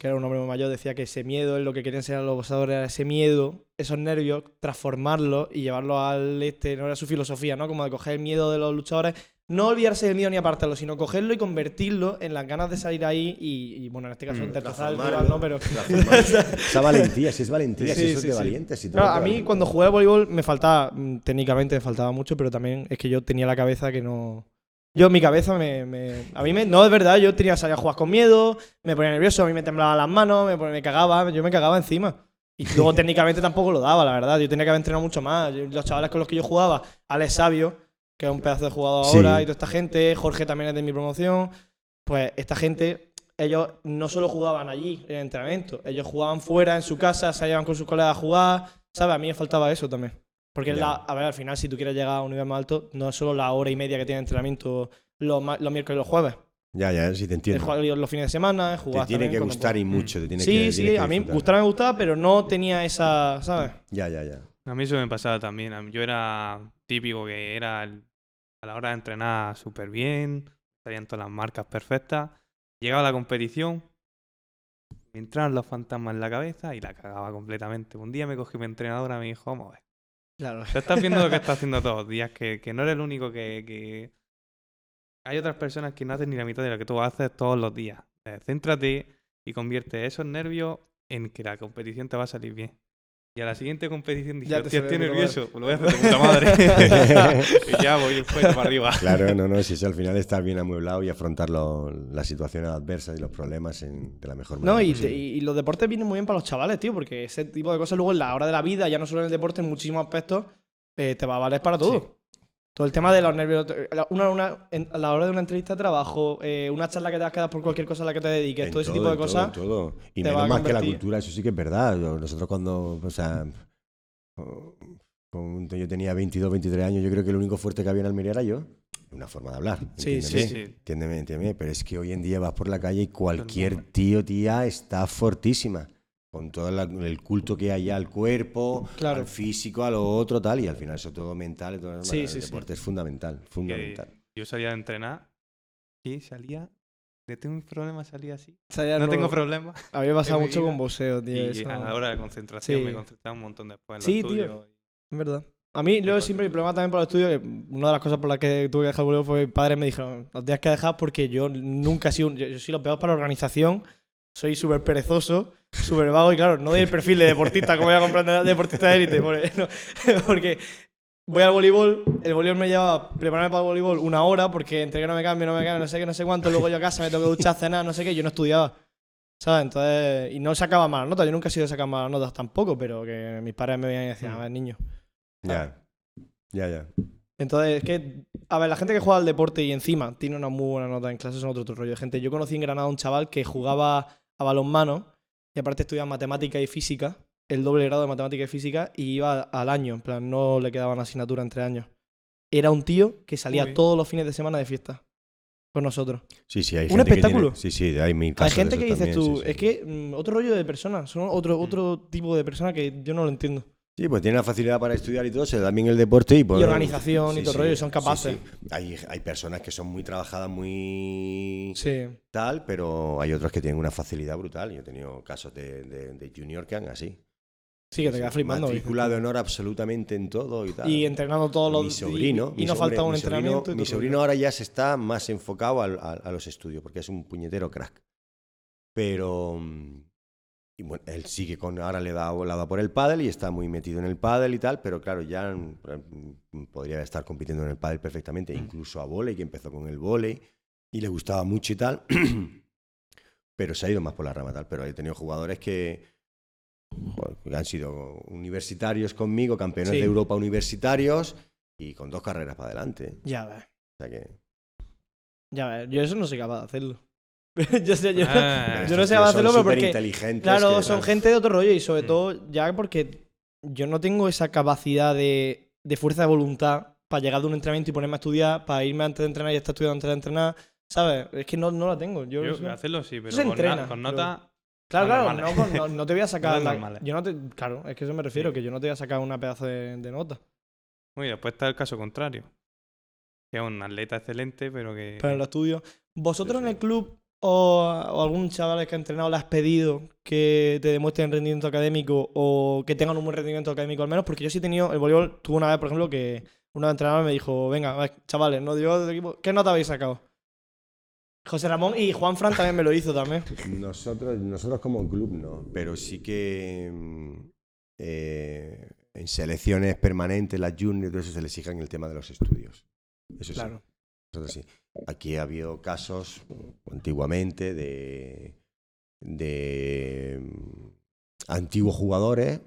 que era un hombre muy mayor, decía que ese miedo es lo que querían enseñar los boxeadores, era ese miedo, esos nervios, transformarlos y llevarlo al este, no era su filosofía, ¿no? Como de coger el miedo de los luchadores, no olvidarse del miedo ni apartarlo, sino cogerlo y convertirlo en las ganas de salir ahí y, y, bueno, en este caso, Mm. al Transformarlo, rival, ¿no? Pero transformarlo. Esa valentía, si es valentía, Sí, si eso es sí, de sí. valientes. si a de mí cuando jugué al voleibol me faltaba, mm, técnicamente me faltaba mucho, pero también es que yo tenía la cabeza que no... Yo mi cabeza me... me- a mí me... No, es verdad, yo tenía salir a jugar con miedo, me ponía nervioso, a mí me temblaban las manos, me, ponía- me cagaba, yo me cagaba encima. Y luego técnicamente tampoco lo daba, la verdad. Yo tenía que haber entrenado mucho más. Yo- los chavales con los que yo jugaba, Alex Sabio, que es un pedazo de jugador Sí. ahora, y toda esta gente, Jorge también es de mi promoción, pues esta gente, ellos no solo jugaban allí en el entrenamiento, ellos jugaban fuera, en su casa, se iban con sus colegas a jugar, ¿sabes? A mí me faltaba eso también. Porque, la- a ver, al final, si tú quieres llegar a un nivel más alto, no es solo la hora y media que tiene entrenamiento los, los miércoles y los jueves. Ya, ya, sí te Es entiendo. jugar los fines de semana, es Te jugar tiene también que gustar y mucho. Te tiene Sí, que, sí, que a mí gustar me gustaba, pero no tenía esa, ¿sabes? Ya, ya, ya. A mí eso me pasaba también. Yo era típico que era el- a la hora de entrenar súper bien, salían todas las marcas perfectas. Llegaba la competición, me entraban los fantasmas en la cabeza y la cagaba completamente. Un día me cogí mi entrenadora y me dijo, vamos a ver, Claro. te estás viendo lo que estás haciendo todos los días, que, que no eres el único que, que... Hay otras personas que no hacen ni la mitad de lo que tú haces todos los días. Eh, céntrate y convierte esos nervios en que la competición te va a salir bien. Y a la siguiente competición dije, Ya te estoy nervioso, pues lo voy a hacer de puta madre. y ya voy fuera para arriba. Claro, no, no, si eso al final estar bien amueblado y afrontar lo- las situaciones adversas y los problemas en- de la mejor manera. No, y, posible. y- y los deportes vienen muy bien para los chavales, tío, porque ese tipo de cosas luego en la hora de la vida, ya no solo en el deporte, en muchísimos aspectos, eh, te va a valer para todo. Todo el tema de los nervios, la- una, una- en- a la hora de una entrevista de trabajo, eh, una charla que te vas a quedar por cualquier cosa a la que te dediques, En todo ese todo, tipo de en todo, cosas. en todo. Y menos más que la cultura, eso sí que es verdad. Nosotros cuando, o sea, con- yo tenía 22, 23 años, yo creo que lo único fuerte que había en Almería era yo. Una forma de hablar. Sí, sí, sí. Entiéndeme, entiéndeme, pero es que hoy en día vas por la calle y cualquier tío, tía, está fortísima. Con todo la- el culto que hay al cuerpo, Claro. al físico, a lo otro, tal, y al final eso todo mental. y todo, Sí, el sí, sí. deporte es fundamental, Que fundamental. yo salía de entrenar y salía. De tengo un problema, salía así. Ya No tengo problema. A mí me ha pasado en mi mucho con boxeo, tío. Y eso. a la hora de concentración Sí. me concentraba un montón después en Sí, lo tío. Es verdad. A mí, luego siempre mi problema también por el estudio, que una de las cosas por las que tuve que dejar el voleo fue que mis padres me dijeron, lo tienes que dejar porque yo nunca he sido, un- yo, yo soy lo peor para la organización, soy súper perezoso, súper vago y claro, no doy el perfil de deportista como voy a comprender deportista de élite, porque, no, porque voy al voleibol, el voleibol me lleva prepararme para el voleibol una hora porque entre que no me cambio, no me cambio, no sé qué, no sé cuánto, luego yo a casa me tengo que duchar, cenar, no sé qué, yo no estudiaba. ¿Sabes? Entonces, y no sacaba malas notas, yo nunca he sido de sacar malas notas tampoco, pero que mis padres me veían y decían, a ver, niño. Ya, ya, ya. Entonces, es que, a ver, la gente que juega al deporte y encima tiene una muy buena nota en clases son otro, otro rollo de gente. Yo conocí en Granada a un chaval que jugaba a balonmano y aparte estudiaba matemática y física, el doble grado de matemática y física, y iba al año, en plan, no le quedaban asignatura entre años. Era un tío que salía todos los fines de semana de fiesta con nosotros. Sí, sí, hay Un gente que espectáculo. tiene- sí, sí, hay mil Hay casos de gente que dices también, tú, sí, sí. es que mm, otro rollo de personas, son otro, otro tipo de personas que yo no lo entiendo. Sí, pues tienen la facilidad para estudiar y todo, se da bien el deporte y... pues, Y organización y todo el rollo, y son sí, capaces. sí. Hay, hay personas que son muy trabajadas, muy Sí. tal, pero hay otros que tienen una facilidad brutal. Yo he tenido casos de, de, de junior que han así. Sí, que te quedas flipando. Matrícula de honor absolutamente en todo y tal. Y entrenando todos los mi sobrino, Y, y no sobre- falta un mi sobrino- entrenamiento. y Mi sobrino ahora ya se está más enfocado al- a, a los estudios, porque es un puñetero crack. Pero. Mm, Y bueno, él sigue con. Ahora le da, le ha dado por el pádel y está muy metido en el pádel y tal, pero claro, ya mm, podría estar compitiendo en el pádel perfectamente, incluso a volei, que empezó con el volei y le gustaba mucho y tal. pero se ha ido más por la rama tal. Pero he tenido jugadores que, joder, han sido universitarios conmigo, campeones Sí. de Europa universitarios y con dos carreras para adelante. Ya ves. O sea que. Ya ves. Yo eso no soy capaz de hacerlo. yo sé, yo, Ah, yo no sé hacerlo, pero porque. superinteligentes Claro, que- son gente de otro rollo y sobre Mm. todo ya porque yo no tengo esa capacidad de, de fuerza de voluntad para llegar de un entrenamiento y ponerme a estudiar, para irme antes de entrenar y estar estudiando antes de entrenar. ¿Sabes? Es que no, no la tengo. Yo, Yo, eso- hacerlo sí, pero con, entrena, na- con pero- nota. Claro, no claro, no, con- no- no te voy a sacar. No la- yo no te, claro, es que eso me refiero, Sí. que yo no te voy a sacar una pedazo de, de nota. Uy, después está el caso contrario. Que es un atleta excelente, pero que. Pero en los estudios. ¿Vosotros Sí, en el club o, o algún chaval que ha entrenado le has pedido que te demuestren rendimiento académico o que tengan un buen rendimiento académico al menos? Porque yo sí he tenido, el voleibol tuvo una vez, por ejemplo, que una entrenadora me dijo, venga, chavales, no digo equipo, ¿qué nota habéis sacado? José Ramón y Juan Fran también me lo hizo también. Nosotros, nosotros como club no, pero sí que mm, eh, en selecciones permanentes, las juniors, todo eso se les exigen el tema de los estudios. Eso sí. Claro. Nosotros sí. Aquí ha habido casos antiguamente de, de mm, antiguos jugadores,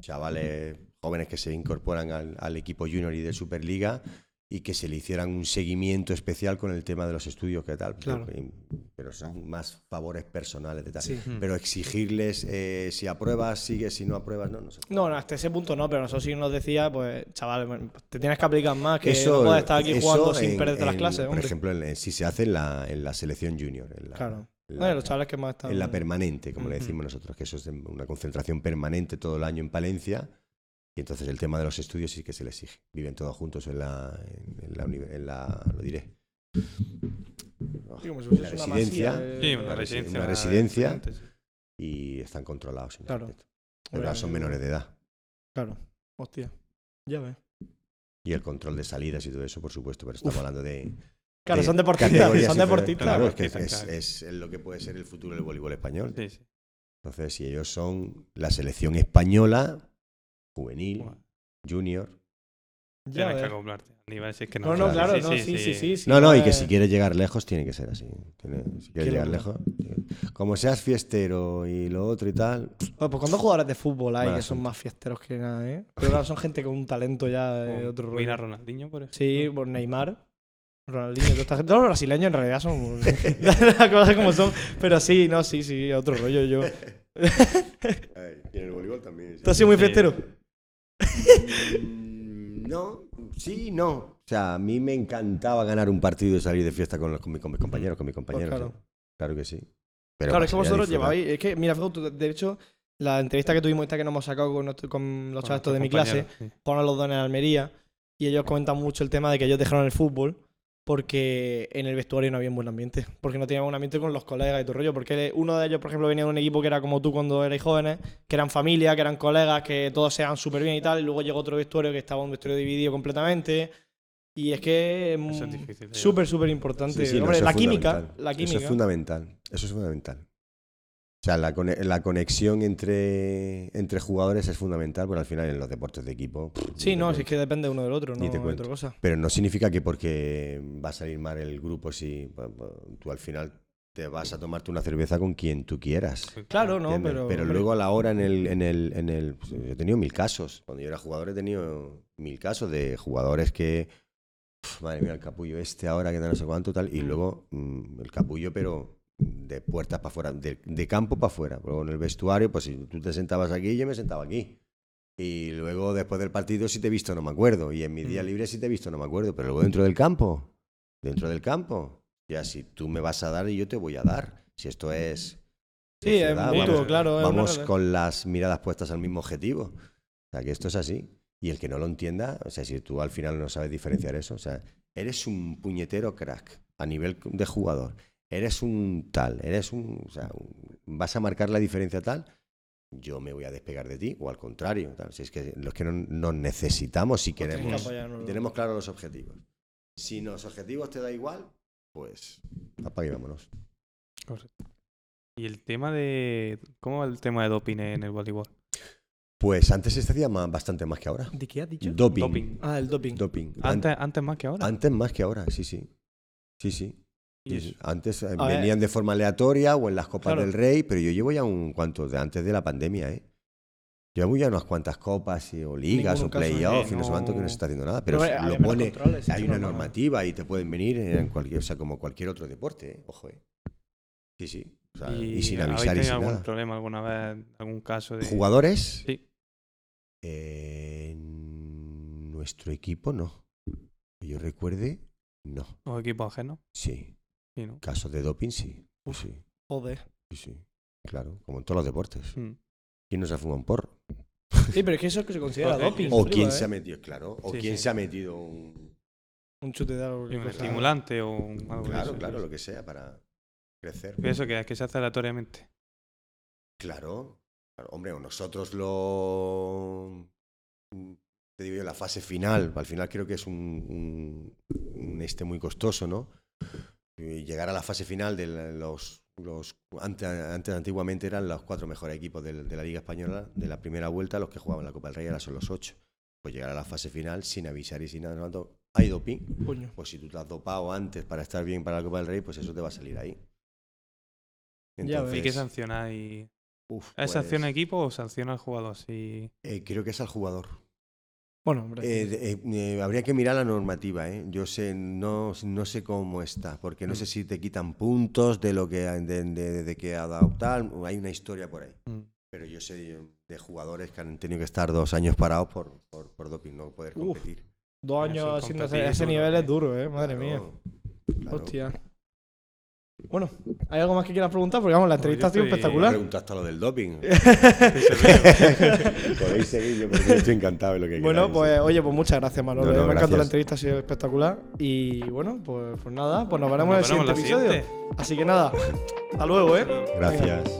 chavales jóvenes que se incorporan al, al equipo junior y de Superliga y que se le hicieran un seguimiento especial con el tema de los estudios que tal. Claro. Pero, pero son más favores personales de tal. Sí. Pero exigirles eh, si apruebas, sigue, si no apruebas, no, no sé. No, no, hasta ese punto no, pero nosotros sí nos decía, pues, chaval, bueno, te tienes que aplicar más, que Eso- no puedes estar aquí jugando sin en- perderte las clases, Por ejemplo, en- si se hace en la, en la selección junior. En la, claro. en No, la- y los chavales que más están... en la permanente, como le decimos nosotros, que eso es una concentración permanente todo el año en Palencia. Y entonces el tema de los estudios sí que se les exige. Viven todos juntos en la, en, en la, en la- lo diré. En la una residencia. de- Sí, una una resi- residencia. una residencia. y están controlados. Claro. claro, son menores de edad. Claro. Hostia. Ya ves. Y el control de salidas y todo eso, por supuesto, pero estamos hablando de. Claro, de son deportistas, son inferiores. deportistas. Claro, es que es, Deportistas, es- claro. es lo que puede ser el futuro del voleibol español. Sí, sí. Entonces, si ellos son la selección española, juvenil, Bueno. junior. Ya Tienes que acoplarte. A nivel si es que No, no, claro, claro, no, sí, sí, sí. sí, no, no, y eh, que si quieres llegar lejos tiene que ser así. Tiene- si quieres llegar lejos. sí. Como seas fiestero y lo otro y tal. Bueno, pues cuando jugadores de fútbol hay que son más fiesteros que nada, ¿eh? Pero claro, son gente con un talento ya de otro rollo. Mira a Ronaldinho, por ejemplo. Sí, por Neymar, Ronaldinho, toda esta gente. Todos los brasileños en realidad son las cosas como son. Pero sí, no, sí, sí, otro rollo yo. y en el voleibol también. ¿Tú has sido muy Sí. fiestero? Mm, No, sí, no. O sea, a mí me encantaba ganar un partido y salir de fiesta con, los, con, mi- con mis compañeros, con mis compañeros. Pues claro. Claro que sí. Pero claro, es que a vosotros lleváis. Es que, mira, de hecho, la entrevista que tuvimos esta que nos hemos sacado con, nuestro- con los chavales de mi clase, sí. jugaron los dos en Almería, y ellos comentan mucho el tema de que ellos dejaron el fútbol porque en el vestuario no había un buen ambiente, porque no tenían un ambiente con los colegas y todo el rollo, porque uno de ellos, por ejemplo, venía de un equipo que era como tú cuando erais jóvenes, que eran familia, que eran colegas, que todos se daban súper bien y tal, y luego llegó otro vestuario que estaba un vestuario dividido completamente, y es que es mm, difícil de súper, súper importante. Sí, sí, no, Hombre, eso la química, fundamental. la química. Eso es fundamental. Eso es fundamental. O sea, la, la conexión entre, entre jugadores es fundamental, porque al final en los deportes de equipo. pff, Sí, no, si es que depende uno del otro, no Ni te cuento. otra cosa. Pero no significa que porque va a salir mal el grupo, si pues, pues, tú al final te vas a tomarte una cerveza con quien tú quieras. Claro, no, pero. hombre, luego a la hora en el, en el, en el. pues, Yo he tenido mil casos. Cuando yo era jugador he tenido mil casos de jugadores que. madre mía, el capullo este ahora que no sé cuánto tal. Y Mm. luego mm, el capullo, pero de puertas para afuera, de, de campo para afuera. Luego en el vestuario, pues si tú te sentabas aquí, yo me sentaba aquí. Y luego después del partido, si te he visto, no me acuerdo. Y en mi día Mm. libre, si te he visto, no me acuerdo. Pero luego dentro del campo, dentro del campo, ya si tú me vas a dar y yo te voy a dar. Si esto es. Sí, es mutuo, vamos- claro. Vamos con las miradas puestas al mismo objetivo. O sea, que esto es así. Y el que no lo entienda, o sea, si tú al final no sabes diferenciar eso, o sea, eres un puñetero crack a nivel de jugador. Eres un tal, eres un. O sea, un- vas a marcar la diferencia tal. Yo me voy a despegar de ti, o al contrario. tal. Si es que los que no, nos necesitamos si Pues que queremos. Tenemos claros los objetivos. Si los objetivos te da igual, pues apague y vámonos. Correcto. Y el tema de. ¿Cómo va el tema de doping en el voleibol? Pues antes se hacía más- bastante más que ahora. ¿De qué has dicho? Doping. Doping. Ah, el doping. Doping. Antes, antes más que ahora. Antes más que ahora, sí, sí. Sí, sí. Y. Antes eh, ver. venían de forma aleatoria o en las Copas Claro. del Rey, pero yo llevo ya un cuanto de antes de la pandemia, ¿eh? Llevo ya unas cuantas copas y, o ligas o playoffs y no sé cuánto que no se está haciendo nada. Pero lo pone, hay una no- no- normativa y te pueden venir en cualquier, o sea, como cualquier otro deporte, ¿eh? Ojo, ¿eh? Sí, sí. O sea, y, sin ¿habéis avisar y sin algún nada. problema alguna vez? ¿Algún caso de.? ¿Jugadores? Sí. Eh, en nuestro equipo no. Que yo recuerde, no. ¿O equipos ajenos? Sí. Sí, ¿no? Casos de doping, sí. Uf. Sí, Joder. sí, sí. Claro, como en todos los deportes. Mm. ¿Quién no se fuma un porro? Sí, pero es que eso es que se considera doping. O quién ¿eh? se ha metido, claro. O Sí, quién sí. se ha metido un. Un chute de algo. Un estimulante o un- algo Claro, claro, lo que sea para crecer. Eso que es que se hace aleatoriamente. Claro. claro. Hombre, o nosotros lo. Te digo yo, la fase final. Al final creo que es un, un- un este muy costoso, ¿no? Y llegar a la fase final de los. los antes, antes, antiguamente eran los cuatro mejores equipos de, la Liga Española, de la primera vuelta, los que jugaban la Copa del Rey, ahora son los ocho. Pues llegar a la fase final sin avisar y sin nada. ¿no? Hay doping. Coño. Pues si tú te has dopado antes para estar bien para la Copa del Rey, pues eso te va a salir ahí. Ya ves. ¿Y qué sancionáis? uf, ¿Es sanción pues, equipo o sanción al jugador? Si... eh, creo que es al jugador. Bueno, hombre. Eh, eh, eh, habría que mirar la normativa, ¿eh? Yo sé, no, no sé cómo está, porque no sé si te quitan puntos de lo que de, de- de que o hay una historia por ahí. Mm. Pero yo sé de, jugadores que han tenido que estar dos años parados por, por, por doping, no poder Uf. competir. Dos sin años sin ese, nivel es duro, ¿eh? Madre Claro, mía. claro. Hostia. Bueno, ¿hay algo más que quieras preguntar? Porque vamos, la entrevista ha sido espectacular. preguntaste lo del doping. Podéis seguir, yo porque estoy encantado de lo que Bueno, queráis. pues oye, pues muchas gracias, Manolo. No, no, Me ha encantado la entrevista, ha sido espectacular. Y bueno, pues, pues nada, pues nos veremos Nos en el siguiente episodio. Así que nada, hasta luego, ¿eh? Gracias.